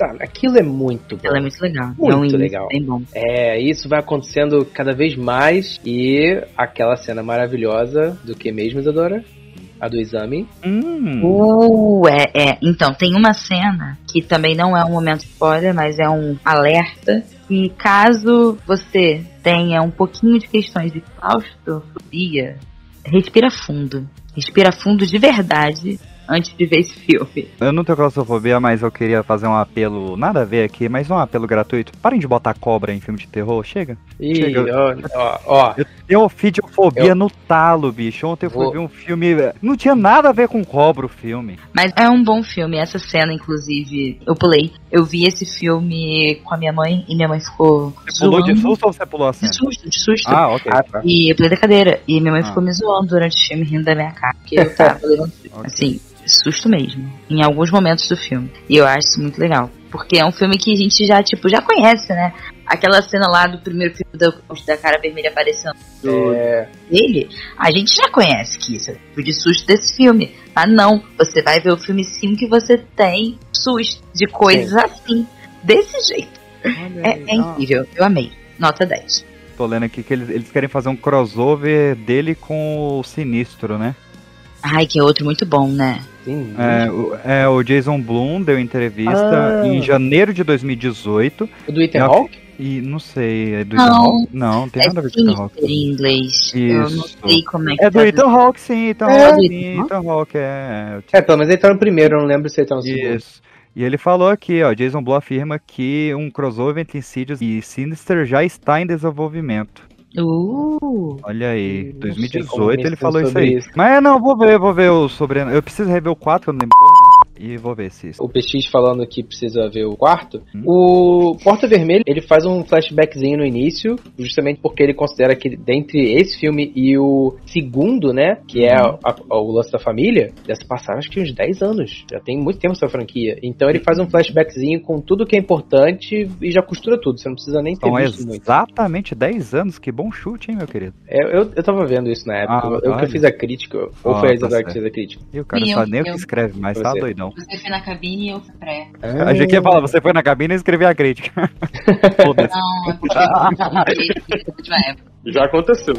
Tá, aquilo é muito bom. ela é muito legal. Muito é um legal. Bem bom. É, isso vai acontecendo cada vez mais e aquela cena maravilhosa do que mesmo, Isadora? a do exame. Hum. Uh, é, é. Então, tem uma cena que também não é um momento spoiler, mas é um alerta. E caso você tenha um pouquinho de questões de claustrofobia, respira fundo. Respira fundo de verdade antes de ver esse filme. Eu não tenho claustrofobia, mas eu queria fazer um apelo, nada a ver aqui, mas um apelo gratuito. Parem de botar cobra em filme de terror, chega. Ih, Chega. ó, ó, ó, Eu tenho ofidiofobia Eu- no talo, bicho. Ontem eu fui Vou- ver um filme. Não tinha nada a ver com cobra o filme. Mas é um bom filme. Essa cena, inclusive, eu pulei. Eu vi esse filme com a minha mãe e minha mãe ficou. Você pulou de susto ou você pulou a cena? De susto, de susto. Ah, ok. Ah, tá. E eu pulei da cadeira. E minha mãe Ah. ficou me zoando durante o filme, rindo da minha cara. Porque eu tava levando. Ok. Assim, susto mesmo. Em alguns momentos do filme. E eu acho isso muito legal. Porque é um filme que a gente já, tipo, já conhece, né? Aquela cena lá do primeiro filme da, da cara vermelha aparecendo É, dele, a gente já conhece que isso é tipo de susto desse filme. Mas não, você vai ver o filme sim que você tem susto de coisas assim. Desse jeito. É, é incrível. Eu amei. Nota 10. Tô lendo aqui que eles, eles querem fazer um crossover dele com o Sinistro, né? Ai, que é outro muito bom, né? sim. É, o, é, o Jason Blum deu entrevista Ah. em janeiro de 2018. O do Ethan Hawke? E não sei, é do Não. Ethan Hawke? Não, não tem É nada a ver com Ethan Hawke. Em inglês. Eu não Isso. sei como é que É do tá Ethan Hawke, sim, Ethan É. Hawke, sim, Ethan Hawke, é. É, pelo menos ele tá no primeiro, eu não lembro se ele tá no segundo. Isso. E ele falou aqui, ó, Jason Blum afirma que um crossover entre Insidious e Sinister já está em desenvolvimento. Uh, Olha aí, Hum, não sei como 2018 ele falou isso aí. isso. Mas não, vou ver, vou ver o sobrenome. Eu preciso rever o 4, que eu não lembro e vou ver se isso. O PX falando que precisa ver o quarto. Hum. O Porta Vermelha, ele faz um flashbackzinho no início, justamente porque ele considera que dentre esse filme e o segundo, né, que é Uhum. a- a- o lance da família, já se passaram acho que uns 10 anos. Já tem muito tempo essa franquia. Então ele faz um flashbackzinho com tudo que é importante e já costura tudo. Você não precisa nem ter São visto muito. exatamente 10 anos, que bom chute, hein, meu querido. É, eu, eu tava vendo isso na época. Ah, eu, eu que fiz a crítica. Ou Ah, foi a tá Isadora que certo. fez a crítica? E o cara eu, sabe nem o eu. que escreve, mas tá Você. Você foi na cabine e eu fui pré. A gente ia falar, você foi na cabine e escreveu a crítica. Foda-se. Não, é eu época. Já aconteceu.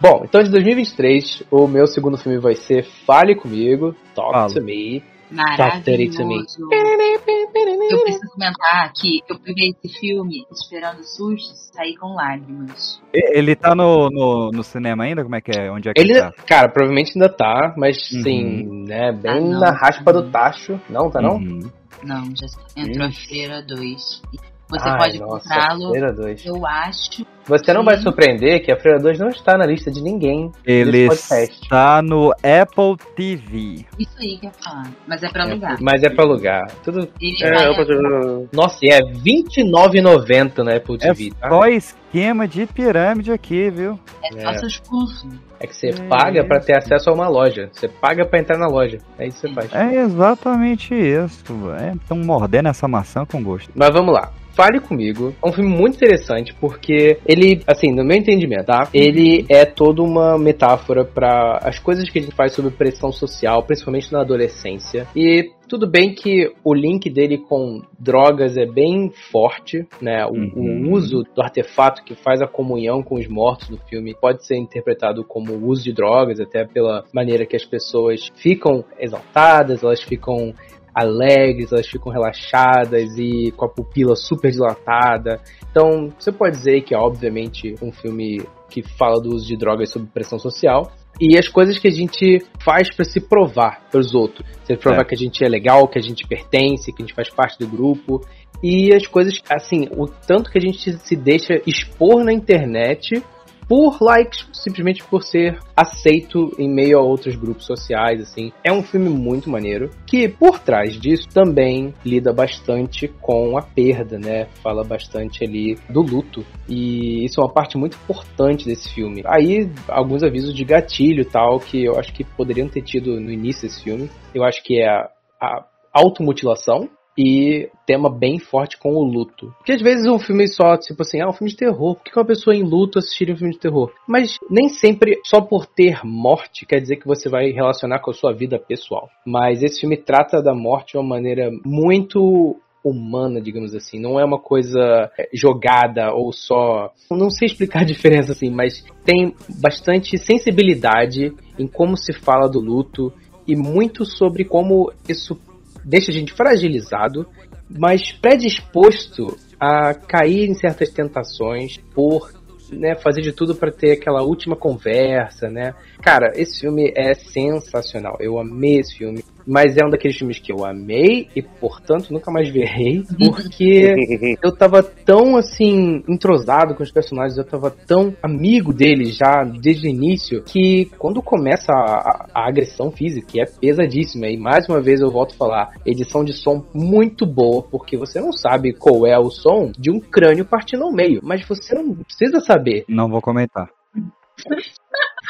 Bom, então de 2023, o meu segundo filme vai ser Fale Comigo, Talk Fala. to Me. Maravilhoso. Eu preciso comentar que eu vi esse filme esperando e saí com lágrimas. Ele tá no, no, no cinema ainda? Como é que é? Onde é que Ele, ele tá? cara, provavelmente ainda tá, mas Uhum. sim, né, bem Ah, na raspa do tacho. Não, tá não? Uhum. Não, já entrou a Ixi. Freira 2. Você Ai, pode comprá-lo. Freira 2. Eu acho. Você não vai surpreender que a Freira 2 não está na lista de ninguém. Ele está no Apple TV. Isso aí que eu ia falar. Mas é pra alugar. Mas é pra alugar. Tudo... Ele É, vai posso... Nossa, e é R$29,90 na Apple É TV, tá? só esquema de pirâmide aqui, viu? é só seus cursos. É que você É paga pra isso. ter acesso a uma loja. Você paga pra entrar na loja. É isso que você faz. É exatamente isso. É, tão mordendo essa maçã com gosto. Mas vamos lá. Fale comigo. É um filme muito interessante porque ele, assim, no meu entendimento, tá? Ele é toda uma metáfora para as coisas que a gente faz sobre pressão social, principalmente na adolescência. E tudo bem que o link dele com drogas é bem forte, né? O, Uhum. o uso do artefato que faz a comunhão com os mortos no filme pode ser interpretado como uso de drogas, até pela maneira que as pessoas ficam exaltadas, elas ficam alegres, elas ficam relaxadas e com a pupila super dilatada. Então, você pode dizer que é obviamente um filme que fala do uso de drogas sob pressão social e as coisas que a gente faz para se provar para os outros, se provar É. que a gente é legal, que a gente pertence, que a gente faz parte do grupo e as coisas assim, o tanto que a gente se deixa expor na internet por likes, simplesmente por ser aceito em meio a outros grupos sociais, assim. É um filme muito maneiro, que por trás disso também lida bastante com a perda, né? Fala bastante ali do luto. E isso é uma parte muito importante desse filme. Aí, alguns avisos de gatilho tal, que eu acho que poderiam ter tido no início desse filme. Eu acho que é a, a automutilação, e tema bem forte com o luto. Porque às vezes um filme só, tipo assim, ah, um filme de terror, por que uma pessoa em luto assistiria um filme de terror? Mas nem sempre só por ter morte quer dizer que você vai relacionar com a sua vida pessoal. Mas esse filme trata da morte de uma maneira muito humana, digamos assim. Não é uma coisa é, jogada ou só. Não sei explicar a diferença assim, mas tem bastante sensibilidade em como se fala do luto e muito sobre como isso deixa a gente fragilizado, mas predisposto a cair em certas tentações por né, fazer de tudo para ter aquela última conversa, né? Cara, esse filme é sensacional. Eu amei esse filme. Mas é um daqueles filmes que eu amei e, portanto, nunca mais verei. Porque eu tava tão, assim, entrosado com os personagens, eu tava tão amigo deles já desde o início, que quando começa a, a, a agressão física, que é pesadíssima, e mais uma vez eu volto a falar, edição de som muito boa, porque você não sabe qual é o som de um crânio partindo ao meio, mas você não precisa saber. Não vou comentar.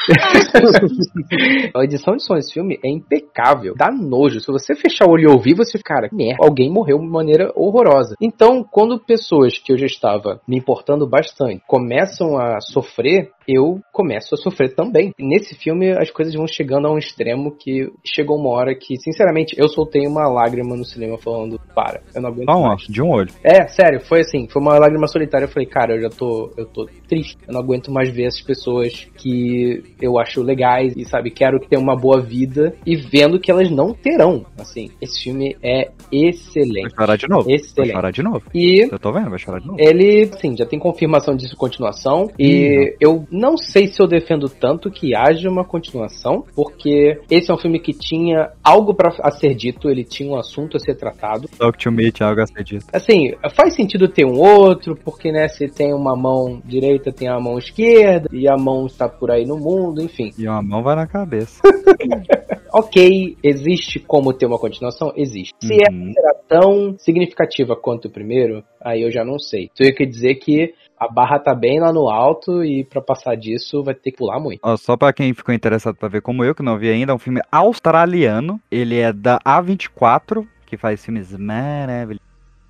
a edição de som desse filme é impecável, dá nojo. Se você fechar o olho e ouvir, você fica, cara, merda, alguém morreu de maneira horrorosa. Então, quando pessoas que eu já estava me importando bastante começam a sofrer, eu começo a sofrer também. Nesse filme, as coisas vão chegando a um extremo que chegou uma hora que, sinceramente, eu soltei uma lágrima no cinema falando, para, eu não aguento Não, ó, mais. de um olho. É, sério, foi assim, foi uma lágrima solitária. Eu falei, cara, eu já tô, eu tô triste. Eu não aguento mais ver essas pessoas que eu acho legais e, sabe, quero que tenham uma boa vida e vendo que elas não terão. Assim, esse filme é Vai excelente. chorar de novo. Vai Excelente. chorar de novo. E Eu tô vendo, vai chorar de novo. ele, sim, já tem confirmação disso continuação. E eu não sei se eu defendo tanto que haja uma continuação, porque esse é um filme que tinha algo pra a ser dito, ele tinha um assunto a ser tratado. Talk to me, Thiago Acedito. Assim, faz sentido ter um outro, porque, né, se tem uma mão direita, tem a mão esquerda, e a mão está por aí no mundo, enfim. E uma mão vai na cabeça. Ok, existe como ter uma continuação? Existe. Se Uhum. ela será tão significativa quanto o primeiro, aí eu já não sei. Tenho que dizer que a barra tá bem lá no alto e pra passar disso vai ter que pular muito. Ó, só pra quem ficou interessado pra ver como eu, que não vi ainda, é um filme australiano. Ele é da A24, que faz filmes maravilhosos.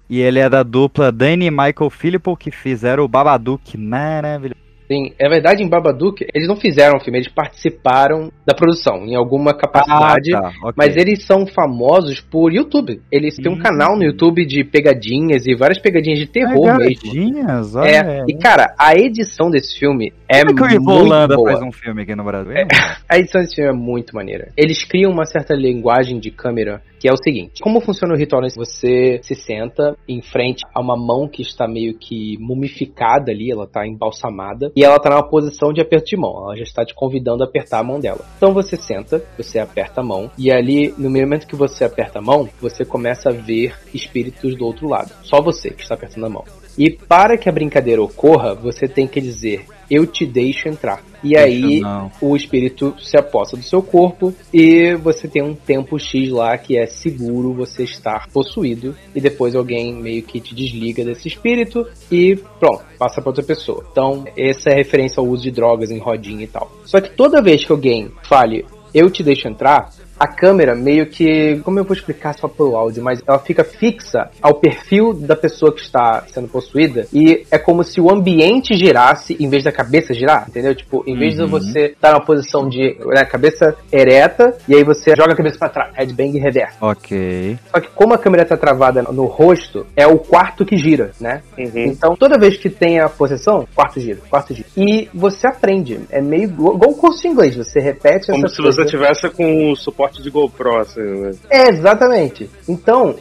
E ele é da dupla Danny e Michael Philippou, que fizeram o Babadook maravilhoso. Sim, é verdade, em Babadook, eles não fizeram o filme, eles participaram da produção, em alguma capacidade. Ah, tá, ok. Mas eles são famosos por YouTube. Eles têm um Hum. canal no YouTube de pegadinhas e várias pegadinhas de terror mesmo. Pegadinhas, olha. É, e cara, a edição desse filme é é que o muito Ivolanda boa. faz um filme aqui no Brasil? A edição desse filme é muito maneira. Eles criam uma certa linguagem de câmera que é o seguinte: como funciona o ritual? Você se senta em frente a uma mão que está meio que mumificada ali, ela está embalsamada, e ela está numa posição de aperto de mão. Ela já está te convidando a apertar a mão dela. Então você senta, você aperta a mão, e ali, no momento que você aperta a mão, você começa a ver espíritos do outro lado. Só você que está apertando a mão. E para que a brincadeira ocorra, você tem que dizer: Eu te deixo entrar. E aí, o espírito se aposta do seu corpo e você tem um tempo X lá que é seguro você estar possuído e depois alguém meio que te desliga desse espírito e pronto, passa para outra pessoa. Então, essa é referência ao uso de drogas em rodinha e tal. Só que toda vez que alguém fale eu te deixo entrar, a câmera meio que. Como eu vou explicar só pelo áudio, mas ela fica fixa ao perfil da pessoa que está sendo possuída. E é como se o ambiente girasse em vez da cabeça girar, entendeu? Tipo, em vez de Uhum. você estar numa posição de né, cabeça ereta, e aí você joga a cabeça pra trás, headbang reverso. Ok. Só que como a câmera tá travada no rosto, é o quarto que gira, né? Uhum. Então, toda vez que tem a posição, quarto gira, quarto gira. E você aprende. É meio igual igual um curso de inglês. Você repete Como se você tivesse com o suporte de GoPro, assim, né? É, exatamente. Então,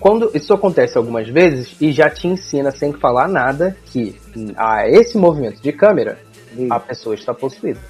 quando isso acontece algumas vezes e já te ensina sem falar nada que a esse movimento de câmera a pessoa está possuída.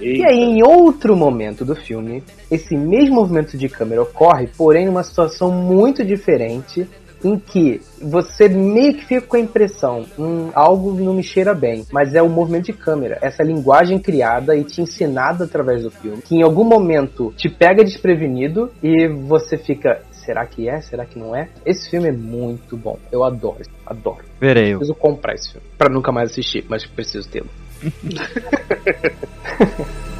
E Eita. aí, em outro momento do filme, esse mesmo movimento de câmera ocorre, porém numa situação muito diferente, em que você meio que fica com a impressão, hum, algo não me cheira bem, mas é o movimento de câmera, essa linguagem criada e te ensinada através do filme, que em algum momento te pega desprevenido e você fica, será que é? Será que não é? Esse filme é muito bom, eu adoro, adoro. Verei. eu. Preciso comprar esse filme, pra nunca mais assistir, mas preciso tê-lo.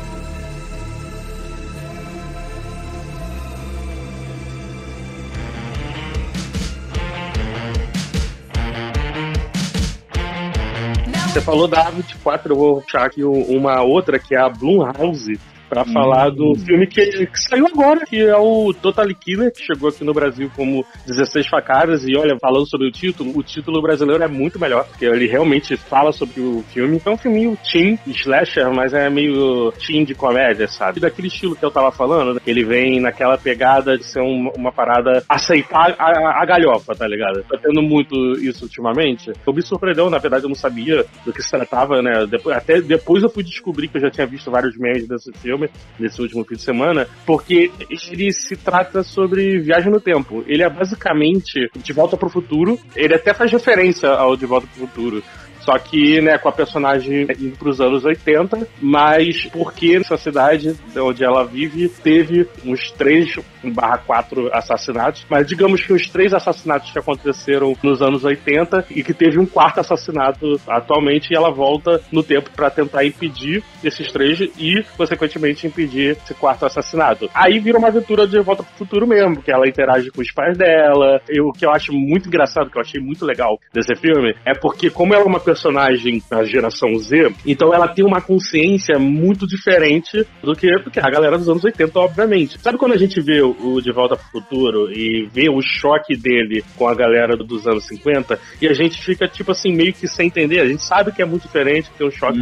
Você falou da A24, eu vou puxar aqui uma outra que é a Blumhouse. Pra falar do filme que, que saiu agora, que é o Total Killer, que chegou aqui no Brasil como 16 facadas. E olha, falando sobre o título, o título brasileiro é muito melhor, porque ele realmente fala sobre o filme. É um filminho teen, slasher, mas é meio teen de comédia, sabe? Daquele estilo que eu tava falando, ele vem naquela pegada de ser um- uma parada aceitar a, a galhofa, tá ligado? Tá tendo muito isso ultimamente. Eu me surpreendeu, na verdade eu não sabia do que se tratava, né? Depois, até depois eu fui descobrir que eu já tinha visto vários memes desse filme, nesse último fim de semana, porque ele se trata sobre viagem no tempo. Ele é basicamente De Volta pro Futuro. Ele até faz referência ao De Volta pro Futuro. Só que, né, com a personagem indo pros anos 80, mas porque essa cidade onde ela vive teve uns 3 barra 4 assassinatos, mas digamos que os três assassinatos que aconteceram nos anos 80 e que teve um quarto assassinato atualmente e ela volta no tempo pra tentar impedir esses três e, consequentemente, impedir esse quarto assassinato. Aí vira uma aventura de volta pro futuro mesmo, que ela interage com os pais dela. E o que eu acho muito engraçado, que eu achei muito legal desse filme, é porque, como ela é uma personagem da geração Z, então ela tem uma consciência muito diferente do que, do que a galera dos anos 80, obviamente. Sabe quando a gente vê o De Volta pro Futuro e vê o choque dele com a galera dos anos 50 e a gente fica, tipo assim, meio que sem entender. A gente sabe que é muito diferente, que tem um choque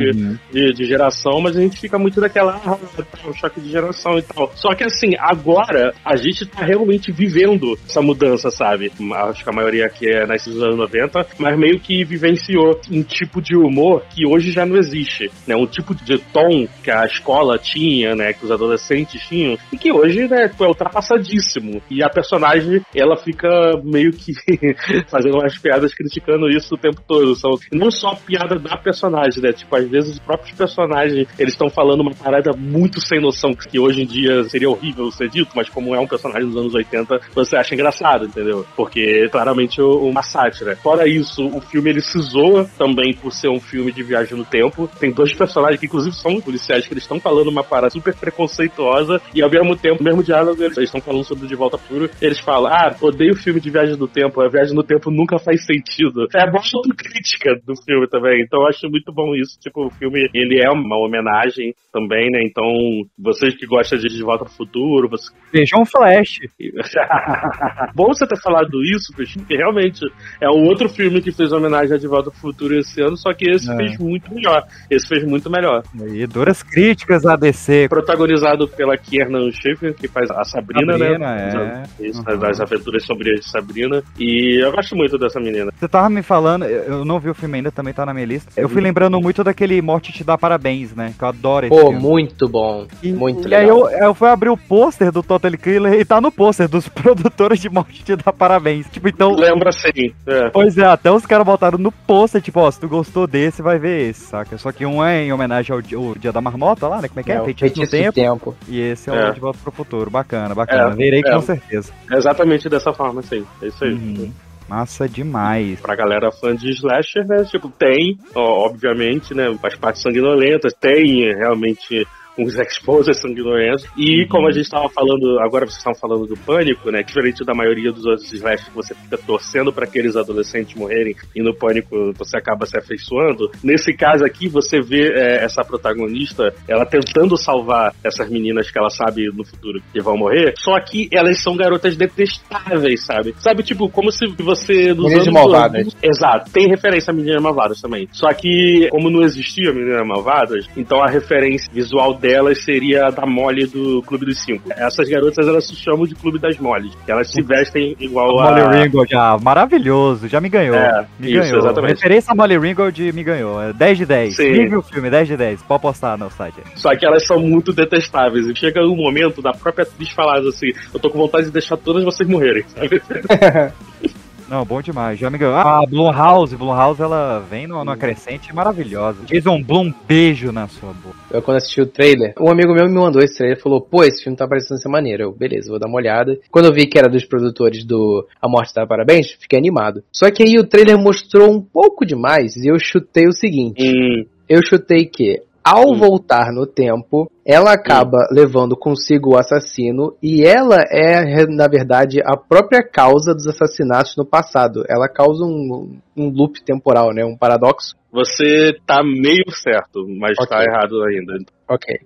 de, de geração, mas a gente fica muito daquela, ah, tá, um choque de geração e tal. Só que assim, agora a gente tá realmente vivendo essa mudança, sabe? Acho que a maioria aqui é nascida dos anos 90, mas meio que vivenciou um tipo de humor que hoje já não existe, né? Um tipo de tom que a escola tinha, né? Que os adolescentes tinham, e que hoje, né, é ultrapassadíssimo. E a personagem, ela fica meio que fazendo umas piadas criticando isso o tempo todo. São não só a piada da personagem, né? Tipo, às vezes os próprios personagens, eles estão falando uma parada muito sem noção, que hoje em dia seria horrível ser dito, mas como é um personagem dos anos 80, você acha engraçado, entendeu? Porque claramente uma sátira. Fora isso, o filme ele se zoa também por ser um filme de viagem no tempo. Tem dois personagens que inclusive são policiais que eles estão falando uma parada super preconceituosa e ao mesmo tempo, mesmo diálogo, eles estão falando sobre o De Volta pro Futuro, eles falam: "Ah, odeio filme de viagem no tempo, a viagem no tempo nunca faz sentido". É a boa crítica do filme também. Então eu acho muito bom isso. Tipo, o filme, ele é uma homenagem também, né? Então, vocês que gostam de De Volta pro Futuro, você Vejam um Flash. Bom você ter falado isso, porque realmente é um outro filme que fez homenagem a De Volta pro Futuro esse ano, só que esse É. fez muito melhor. Esse fez muito melhor. E duras críticas a DC. Protagonizado pela Kiernan Schiffer, que faz a Sabrina, Sabrina, né? é. Isso, Uhum. das aventuras sombrias de Sabrina. E eu gosto muito dessa menina. Você tava me falando, eu não vi o filme ainda, também tá na minha lista. Eu fui lembrando muito daquele Morte Te Dá Parabéns, né? Que eu adoro esse Pô, filme. muito bom. E, muito e aí legal. eu, eu fui abrir o pôster do Total Killer e tá no pôster dos produtores de Morte Te Dá Parabéns. Tipo, então... Lembra sim. É. Pois é, até os caras botaram no pôster, tipo, ó, se tu gostou desse, vai ver esse, saca? Só que um é em homenagem ao dia, o dia da marmota lá, né? Como é que é? É, Feitiço do tempo. Tempo. E esse é, É. o De Volta pro Futuro. Bacana, bacana. É, Verei é. com certeza. É exatamente dessa forma, sim. É isso aí. Uhum. Massa demais. Pra galera fã de slasher, né? Tipo, tem, ó, obviamente, né? As partes sanguinolentas, tem é, realmente uns exposers sanguinolentos. E como a gente tava falando, agora vocês estavam falando do pânico, né? Diferente da maioria dos outros slashers que você fica torcendo pra aqueles adolescentes morrerem e no pânico você acaba se afeiçoando. Nesse caso aqui, você vê é, essa protagonista, ela tentando salvar essas meninas que ela sabe no futuro que vão morrer, só que elas são garotas detestáveis, sabe? Sabe, tipo, como se você... Meninas anos malvadas. Exato, tem referência a Meninas Malvadas também. Só que, como não existia Meninas Malvadas, então a referência visual delas seria a da Molly do Clube dos Cinco. Essas garotas, elas se chamam de Clube das Mollies. que Elas se vestem igual a... Molly Ringwald, já, maravilhoso, já me ganhou. É, me isso, ganhou. exatamente. Referência a Molly Ringwald me ganhou. É 10 de 10. Sim. Nível o filme, 10 de 10. Pode postar no site. Só que elas são muito detestáveis. E chega um momento da própria atriz falar assim: Eu tô com vontade de deixar todas vocês morrerem, sabe? Não, bom demais, já me ganhou. Ah, a Blumhouse, Blumhouse, ela vem numa, numa crescente maravilhosa. Jason Blum, beijo na sua boca. Eu quando assisti o trailer, um amigo meu me mandou esse trailer e falou, pô, esse filme tá parecendo ser maneiro. Eu, beleza, vou dar uma olhada. Quando eu vi que era dos produtores do A Morte da Parabéns, fiquei animado. Só que aí o trailer mostrou um pouco demais e eu chutei o seguinte. Hum, Eu chutei que, ao Hum. voltar no tempo, ela acaba levando consigo o assassino e ela é, na verdade, a própria causa dos assassinatos no passado. Ela causa um, um loop temporal, né? Um paradoxo. Você tá meio certo, mas Ok. tá errado ainda. Ok.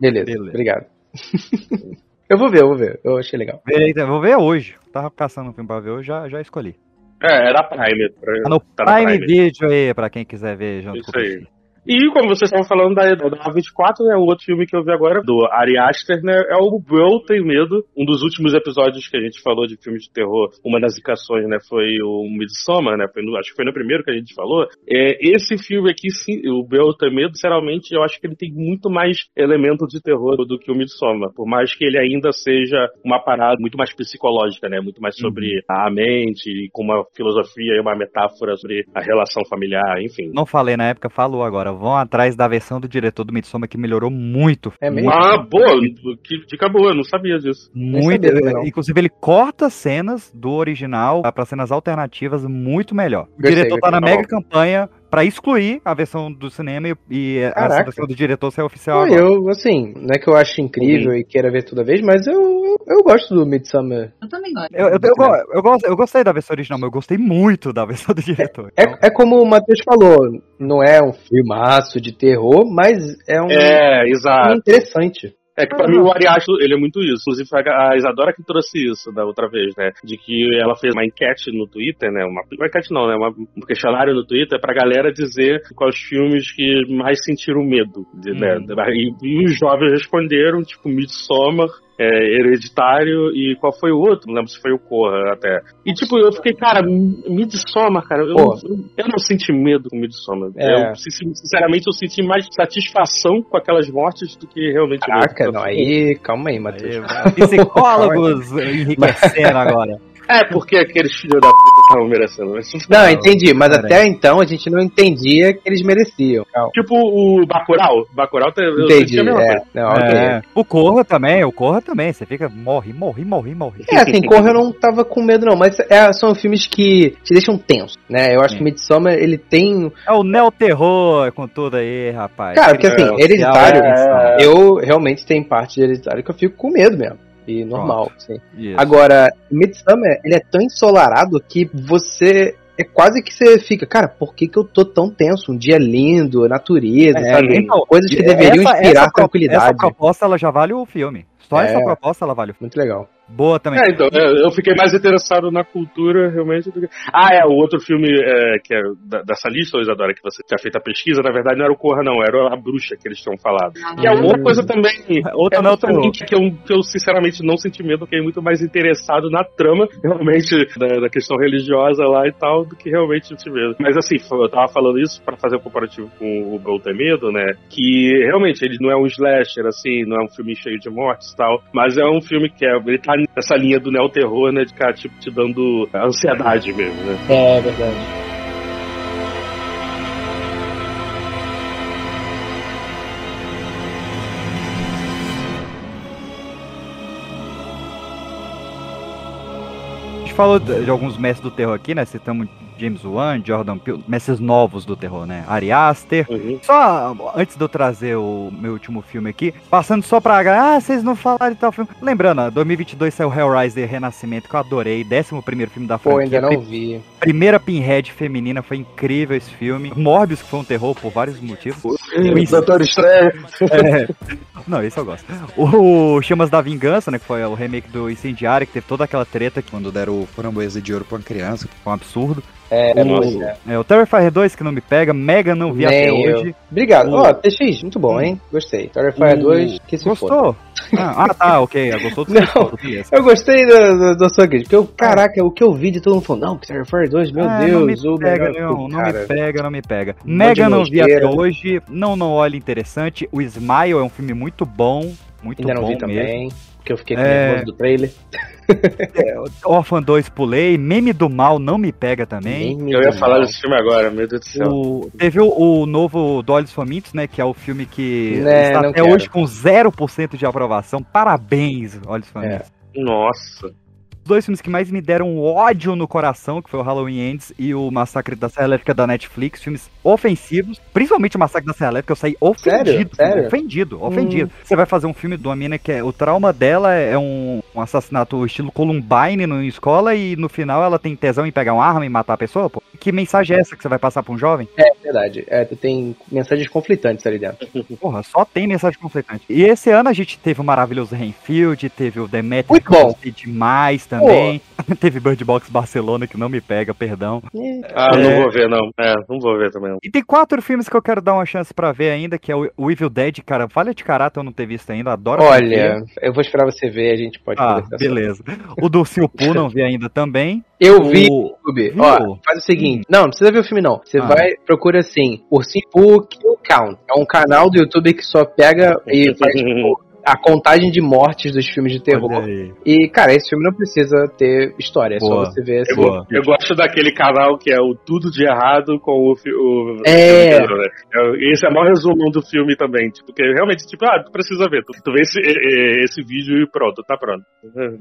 Beleza, Beleza. obrigado. eu vou ver, eu vou ver. Eu achei legal. Eita, Vou ver hoje. Tava caçando um filme pra ver hoje, já, já escolhi. É, era Prime. pra- Tá no tá na Prime Video aí, pra quem quiser ver junto Isso com o aí. E como vocês estavam falando da, da A24, né, o outro filme que eu vi agora, do Ari Aster, né, é o Bro Tem Medo. Um dos últimos episódios que a gente falou de filmes de terror, uma das indicações, né, foi o Midsommar, né, foi no- acho que foi no primeiro que a gente falou. É, esse filme aqui, sim, o Bro Tem Medo, sinceramente, eu acho que ele tem muito mais elemento de terror do que o Midsommar, por mais que ele ainda seja uma parada muito mais psicológica, né, muito mais sobre a mente, com uma filosofia e uma metáfora sobre a relação familiar, enfim. Não falei na época, falou agora. Vão atrás da versão do diretor do Midsommar que melhorou muito. É mesmo? Ah, boa, que dica boa, eu não sabia disso. Muito. sabia não. Inclusive, ele corta cenas do original para cenas alternativas muito melhor. O Gostei, diretor tá na mega campanha pra excluir a versão do cinema e, e essa Caraca. versão do diretor ser oficial. Agora. eu, assim, não é que eu acho incrível e queira ver toda vez, mas eu, eu, eu gosto do Midsummer. Eu também gosto. Eu, eu, eu, go- eu, gosto- eu gostei da versão original, mas eu gostei muito da versão do diretor. Então, É, é como o Matheus falou, não é um filmaço de terror, mas é um É, filme exato. interessante. É que pra mim o Ariasto, ele é muito isso. Inclusive foi a Isadora que trouxe isso da outra vez, né? De que ela fez uma enquete no Twitter, né? Uma, uma enquete não, né? Uma- um questionário no Twitter pra galera dizer quais filmes que mais sentiram medo, de- né? E, e os jovens responderam, tipo, Midsommar, é, Hereditário e qual foi o outro? Não lembro se foi o Corra até. E tipo, eu fiquei, cara, Midsommar, cara, eu, Pô. não, eu não senti medo com Midsommar. É. Eu, sin- sinceramente, eu senti mais satisfação com aquelas mortes do que realmente medo. Caraca, não, aí, calma aí, Matheus. aí, psicólogos enriquecendo agora. É, porque aqueles filhos da puta estavam merecendo. Mas, Não, entendi, mas Pera até então a gente não entendia que eles mereciam. Calma. Tipo o Bacurau. Bacurau, eu Entendi, senti a mesma é. coisa. Não. É. O Corra também, o Corra também. Você fica, morre, morre, morre, morre. É, assim, Corra eu não tava com medo não, mas é, são filmes que te deixam tenso, né? Eu acho que Midsommar, ele tem... É o neo-terror com tudo aí, rapaz. Cara, porque assim, É, Hereditário, é. eu realmente tem parte de Hereditário que eu fico com medo mesmo. E normal, assim. Agora, Midsummer, ele é tão ensolarado que você. É quase que você fica, cara, por que, que eu tô tão tenso? Um dia lindo, natureza, É, sabe? então, Coisas que deveriam Essa- inspirar essa tranquilidade. Essa proposta, ela já vale o filme. Só É. essa proposta, ela vale o filme. Muito legal. Boa também. É, então, é, eu fiquei mais interessado na cultura, realmente. do que- Ah, é, o outro filme é, que é da- dessa lista, Isadora, que você tinha feito a pesquisa, na verdade não era o Corra, não, era a bruxa que eles tinham falado. E a outra coisa também. Outro é outra outro- que, eu, que eu sinceramente não senti medo, fiquei muito mais interessado na trama, realmente, da, da questão religiosa lá e tal, do que realmente senti medo. Mas assim, eu tava falando isso pra fazer um comparativo com o Bel Medo, né? Que realmente ele não é um slasher, assim, não é um filme cheio de mortes e tal, mas é um filme que é, ele tá nessa linha do neo-terror, né? De ficar, tipo, te dando ansiedade mesmo, né? É verdade. A gente falou de alguns mestres do terror aqui, né? Citamos James Wan, Jordan Peele, mestres novos do terror, né? Ari Aster. Uhum. Só antes de eu trazer o meu último filme aqui, passando só pra. Ah, vocês não falaram de tal filme. Lembrando, ó, 2022 saiu Hellraiser Renascimento, que eu adorei. 11 primeiro filme da Pô, franquia. ainda não vi. Primeira Pinhead feminina, foi incrível esse filme. Morbius, que foi um terror por vários motivos. O Doutor Estranho. É. Não, esse eu gosto. O Chamas da Vingança, né? Que foi o remake do Incendiário, que teve toda aquela treta que Quando deram o framboesa de ouro pra uma criança. foi um absurdo. É, o, nossa. é, o Terrifier 2, que não me pega. Mega não vi até Nem eu. hoje. Obrigado. O- Ó, TX, muito bom, hein? Gostei. Terrifier O- 2, que se. Gostou? Ah, ah, tá, ok. Gostou do Não. Eu gostei da, da sua crítica, porque, eu, caraca, o que eu vi de todo mundo falando, não, que Terrifier 2, meu Ah, Deus, não me o pega, melhor- não, não me pega, não me pega. Um Mega não vi até hoje. Não, não olha interessante. O Smile é um filme muito bom. Muito Ainda não bom vi mesmo. também, porque eu fiquei com É. nervoso do trailer. Orphan 2 pulei. Meme do Mal não me pega também. Nem me Eu ia falar mal. desse filme agora, meu Deus do céu. O- teve o, o novo do Olhos Famintos, né? Que é o filme que Né, está até quero. hoje com 0% de aprovação. Parabéns, Olhos Famintos. Nossa. Dois filmes que mais me deram ódio no coração, que foi o Halloween Ends e o Massacre da Serra Elétrica da Netflix, filmes ofensivos, principalmente o Massacre da Serra Elétrica, eu saí ofendido, Sério? ofendido, ofendido. Você vai fazer um filme de uma mina que é, o trauma dela é um, um assassinato estilo Columbine na escola e no final ela tem tesão em pegar uma arma e matar a pessoa, pô. Que mensagem é essa que você vai passar pra um jovem? É verdade. É, tem mensagens conflitantes ali dentro. Porra, só tem mensagem conflitante. E esse ano a gente teve o maravilhoso Renfield, teve o Demetrius Muito que eu bom. gostei demais também. teve Bird Box Barcelona que não me pega, perdão. Ah, É. não vou ver, não. É, não vou ver também. não. E tem quatro filmes que eu quero dar uma chance pra ver ainda, que é o Evil Dead, cara. Falha de caráter eu não ter visto ainda, adoro. Olha, eu vou esperar você ver, a gente pode Ah, beleza. O do Silpu não vi ainda também. Eu vi O- YouTube. Viu? Ó, faz o seguinte. Não, não precisa ver o filme, não. Você Ah. vai, procura assim, Ursinho Poo Kill Count. É um canal do YouTube que só pega e faz tipo, a contagem de mortes dos filmes de terror. E, cara, esse filme não precisa ter história, é Boa. só você ver assim. Boa. Eu gosto daquele canal que é o Tudo de Errado com o. o É. o- né? É, Esse é o maior resumo do filme também. Tipo, que realmente, tipo, ah, tu precisa ver. Tu, tu vê esse, esse vídeo e pronto, tá pronto.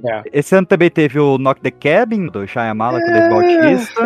É. Esse ano também teve o Knock the Cabin, do Shyamala com o Dave Bautista.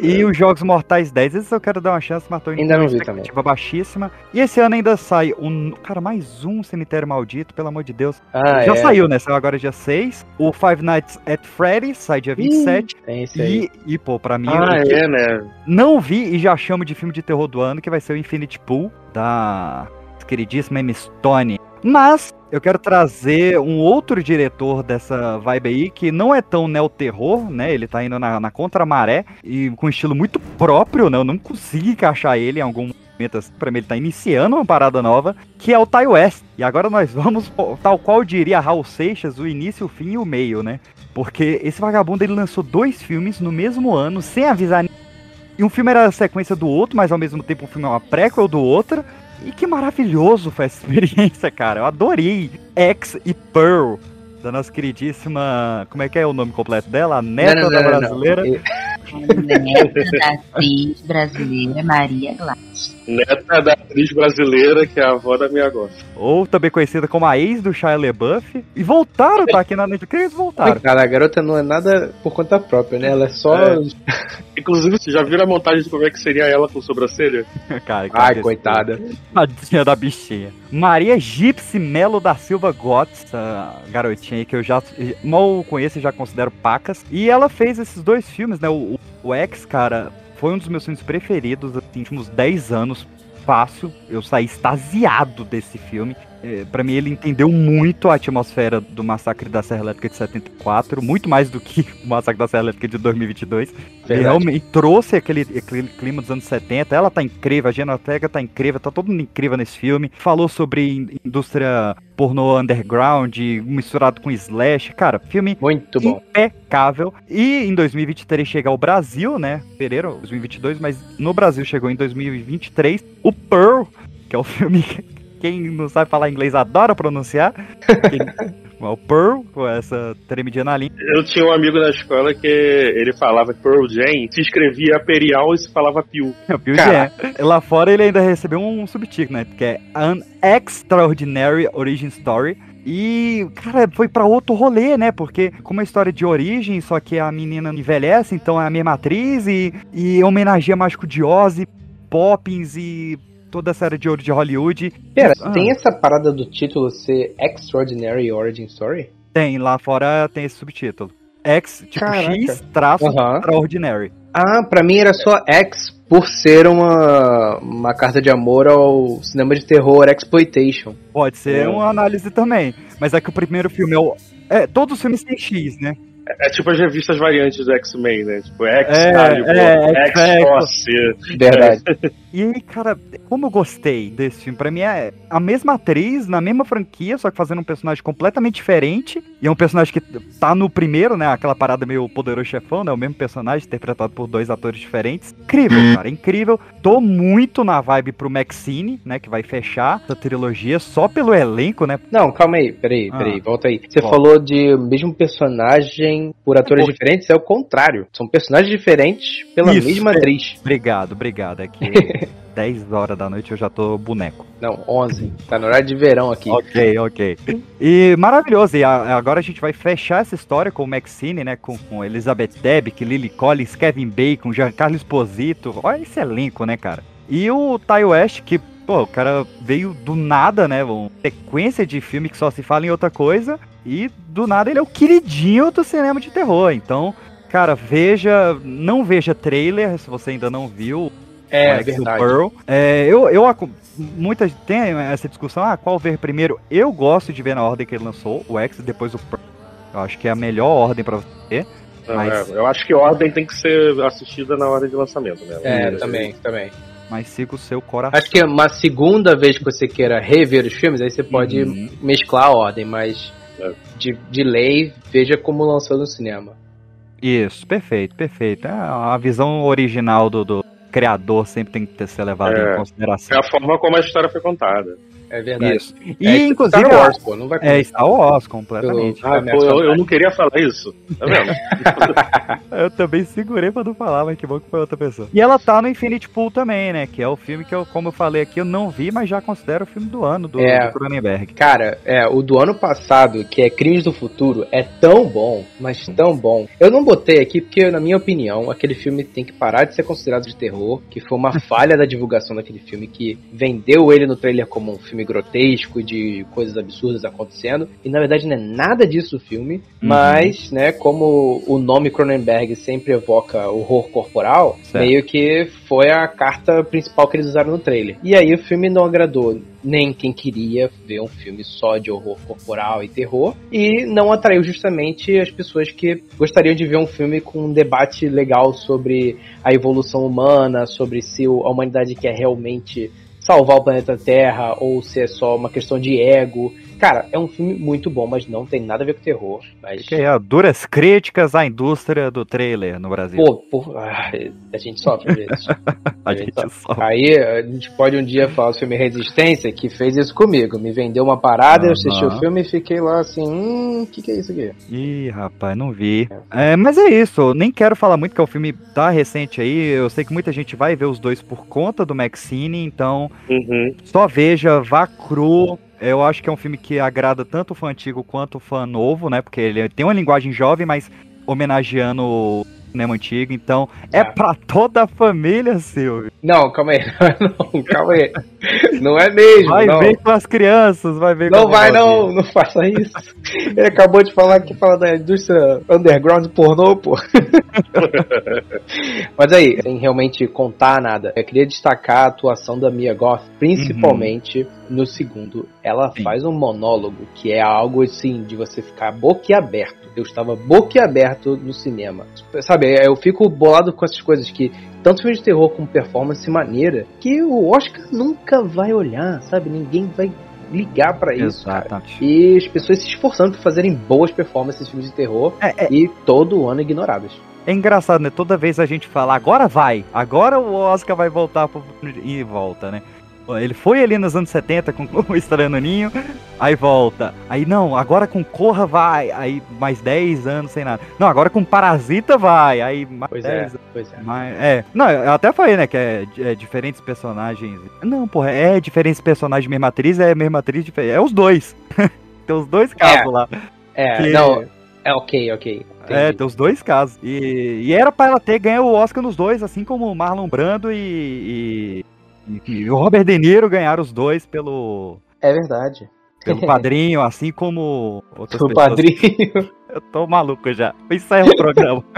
E os Jogos Mortais 10, esses eu quero dar uma chance, mas tô indo Ainda não vi expectativa baixíssima. E esse ano ainda sai um. Cara, mais um Cemitério Maldito, pelo amor de Deus. Ah, Já é. saiu, né? Saiu agora dia 6. O Five Nights at Freddy's sai dia 27. Tem esse aí. E, e, pô, pra mim, Ah, o que é, né? não vi e já chamo de filme de terror do ano, que vai ser o Infinity Pool, da queridíssima Emma Stone. Mas eu quero trazer um outro diretor dessa vibe aí, que não é tão neo-terror, né? Ele tá indo na, na contramaré e com um estilo muito próprio, né? Eu não consigo encaixar ele em algum assim. Pra mim, ele tá iniciando uma parada nova, que é o Ty West. E agora nós vamos, tal qual diria Raul Seixas, o início, o fim e o meio, né? Porque esse vagabundo ele lançou dois filmes no mesmo ano, sem avisar e um filme era a sequência do outro, mas ao mesmo tempo um filme é uma prequel do outro. E que maravilhoso foi essa experiência, cara. Eu adorei X e Pearl, da nossa queridíssima. Como é que é o nome completo dela? A neta Não, não, da não, não, não. brasileira. E- Neta da atriz brasileira Maria Gladys. Neta da atriz brasileira, que é a avó da minha gosta. Ou também conhecida como a ex do Shia LaBeouf. E voltaram, tá aqui na Netflix. Eles voltaram. Cara, a garota não é nada por conta própria, né? Ela é só. É. Inclusive, vocês já viram a montagem de como é que seria ela com sobrancelha? Cara, Ai, absurdo. coitada. Tadinha da bichinha. Maria Gipsy Melo da Silva Gotts, essa garotinha aí que eu já mal conheço e já considero pacas. E ela fez esses dois filmes, né? O, o X, cara, foi um dos meus filmes preferidos, assim, últimos 10 anos. Fácil, eu saí extasiado desse filme. É, para mim, ele entendeu muito a atmosfera do Massacre da Serra Elétrica de 74, muito mais do que o Massacre da Serra Elétrica de 2022. Ele Verdade. realmente trouxe aquele, aquele clima dos anos 70. Ela tá incrível, a Gina Ortega tá incrível, tá todo mundo incrível nesse filme. Falou sobre in- indústria pornô underground, misturado com slash. Cara, filme Muito bom. impecável. E em 2023 chega ao Brasil, né? Fevereiro, 2022, mas no Brasil chegou em 2023 o Pearl, que é o filme quem não sabe falar inglês adora pronunciar. Quem- o Pearl, com essa tremidinha na língua. Eu tinha um amigo na escola que ele falava que Pearl Jam se escrevia Perial e se falava Pio. Viu, Cara. Jean? Lá fora ele ainda recebeu um subtítulo, né? Que é An Extraordinary Origin Story. E, cara, foi pra outro rolê, né? Porque, como é história de origem, só que a menina envelhece, então é a mesma atriz e, e homenageia Mágico de Oz, e Poppins e toda essa era de ouro de Hollywood. Pera, Ah. tem essa parada do título ser Extraordinary Origin Story? Tem, lá fora tem esse subtítulo. X, tipo Caraca. X, traço, Aham. Extraordinary. Ah, pra mim era só X por ser uma, uma carta de amor ao cinema de terror Exploitation. Pode ser É. uma análise também. Mas é que o primeiro filme é o. É, todos os filmes têm X, né? É tipo as revistas variantes do X-Men, né? Tipo, É, X-Calibur, é, X-Force. Verdade. E aí, cara, como eu gostei desse filme, pra mim é a mesma atriz, na mesma franquia, só que fazendo um personagem completamente diferente. E é um personagem que tá no primeiro, né? Aquela parada meio poderoso chefão, né? O mesmo personagem, interpretado por dois atores diferentes. Incrível, cara, incrível. Tô muito na vibe pro Maxine, né? Que vai fechar essa trilogia só pelo elenco, né? Não, calma aí, peraí, Ah. peraí, volta aí. Você Volta. falou de mesmo personagem por atores Pô. diferentes, é o contrário. São personagens diferentes pela Isso, mesma é. atriz. Obrigado, obrigado. É que 10 horas da noite eu já tô boneco. Não, 11. Tá no horário de verão aqui. Ok, ok. E maravilhoso. E a- agora a gente vai fechar essa história com o Maxine, né? Com, com Elizabeth Debicki, Lily Collins, Kevin Bacon, Giancarlo Esposito. Olha esse elenco, né, cara? E o Ty West, que, pô, o cara veio do nada, né? Uma sequência de filme que só se fala em outra coisa. E do nada ele é o queridinho do cinema de terror. Então, cara, veja. Não veja trailer se você ainda não viu. É, Alex verdade. Pearl. É, eu, eu muitas tem essa discussão, ah, qual ver primeiro? Eu gosto de ver na ordem que ele lançou, o X e depois o Pearl. Eu acho que é a melhor ordem pra você. Não, Mas- é, eu acho que Ordem tem que ser assistida na hora de lançamento, né? É, também, também. Mas siga o seu coração. Acho que uma segunda vez que você queira rever os filmes, aí você pode Uhum. mesclar a ordem, mas É. de, de lei, veja como lançou no cinema. Isso, perfeito, perfeito. É, a visão original do, do criador sempre tem que ter, ser levada É. em consideração. É a forma como a história foi contada. É verdade. Isso. E É, inclusive. Star Wars, pô, não vai É Star Wars, completamente. Pelo- Ah, pô, eu, eu não queria falar isso. Tá vendo? Eu também segurei pra não falar, mas que bom que foi outra pessoa. E ela tá no Infinity Pool também, né? Que é o filme que eu, como eu falei aqui, eu não vi, mas já considero o filme do ano do, É. do Cronenberg. Cara, é, o do ano passado, que é Crimes do Futuro, é tão bom, mas tão bom. Eu não botei aqui porque, na minha opinião, aquele filme tem que parar de ser considerado de terror, que foi uma falha da divulgação daquele filme, que vendeu ele no trailer como um filme grotesco, de coisas absurdas acontecendo, e na verdade não é nada disso o filme, Uhum. mas, né, como o nome Cronenberg sempre evoca horror corporal, Certo. meio que foi a carta principal que eles usaram no trailer. E aí o filme não agradou nem quem queria ver um filme só de horror corporal e terror, e não atraiu justamente as pessoas que gostariam de ver um filme com um debate legal sobre a evolução humana, sobre se a humanidade quer realmente salvar o planeta Terra ou se é só uma questão de ego. Cara, é um filme muito bom, mas não tem nada a ver com terror. Mas, Que é duras críticas à indústria do trailer no Brasil. pô, pô, ai, a gente sofre às vezes. a gente só. Aí a gente pode um dia falar do filme Resistência, que fez isso comigo. Me vendeu uma parada, eu assisti o filme e fiquei lá assim, hum, o que, que é isso aqui? Ih, rapaz, não vi. É, mas é isso, eu nem quero falar muito que o filme tá recente aí. Eu sei que muita gente vai ver os dois por conta do Maxine, então Uhum. só veja, vá cru. Eu acho que é um filme que agrada tanto o fã antigo quanto o fã novo, né? Porque ele tem uma linguagem jovem, mas homenageando cinema antigo. Então é, É. pra toda a família, Silvio. Não, calma aí, não, calma aí. Não é mesmo, Vai não. ver com as crianças, vai ver com Não vai não, não faça isso. Ele acabou de falar que fala da indústria underground pornô, pô. Mas aí, sem realmente contar nada, eu queria destacar a atuação da Mia Goth, principalmente no segundo. Ela Sim. faz um monólogo que é algo assim de você ficar boquiaberto. Eu estava boquiaberto no cinema. Sabe, eu fico bolado com essas coisas que tanto filme de terror como performance maneira que o Oscar nunca vai olhar, sabe? Ninguém vai ligar pra isso. E as pessoas se esforçando por fazerem boas performances em filmes de terror É, é- e todo ano ignoradas. É engraçado, né? Toda vez a gente fala, agora vai, agora o Oscar vai voltar pro... e volta, né? Ele foi ali nos anos 70 com o Estranho no Ninho, aí volta. Aí não, agora com Corra vai, aí mais 10 anos sem nada. Não, agora com Parasita vai, aí mais Pois 10 é, anos. pois é. Mas, é, não, eu até falei, né, que é, é diferentes personagens. Não, porra, é diferentes personagens, mesma atriz, é mesma atriz. É os dois. Tem os dois casos lá. É, Que- não, é ok, ok. É, Entendi. tem os dois casos. E, e era pra ela ter ganho o Oscar nos dois, assim como Marlon Brando e, e- e o Robert De Niro ganharam os dois pelo, É verdade. pelo padrinho, assim como outras O pessoas. padrinho. Eu tô maluco já. Encerra o programa.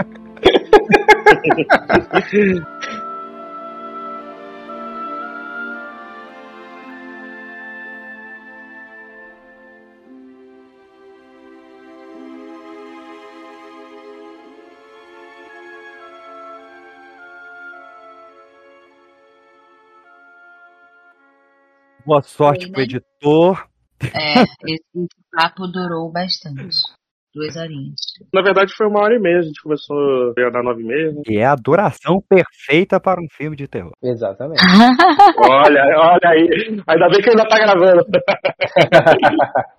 Boa sorte Foi, pro né? editor. É, esse, esse papo durou bastante. Duas horinhas. Na verdade foi uma hora e meia, a gente começou a dar nove e meia. né? E é a duração perfeita para um filme de terror. Exatamente. Olha, olha aí. Ainda bem que ainda tá gravando.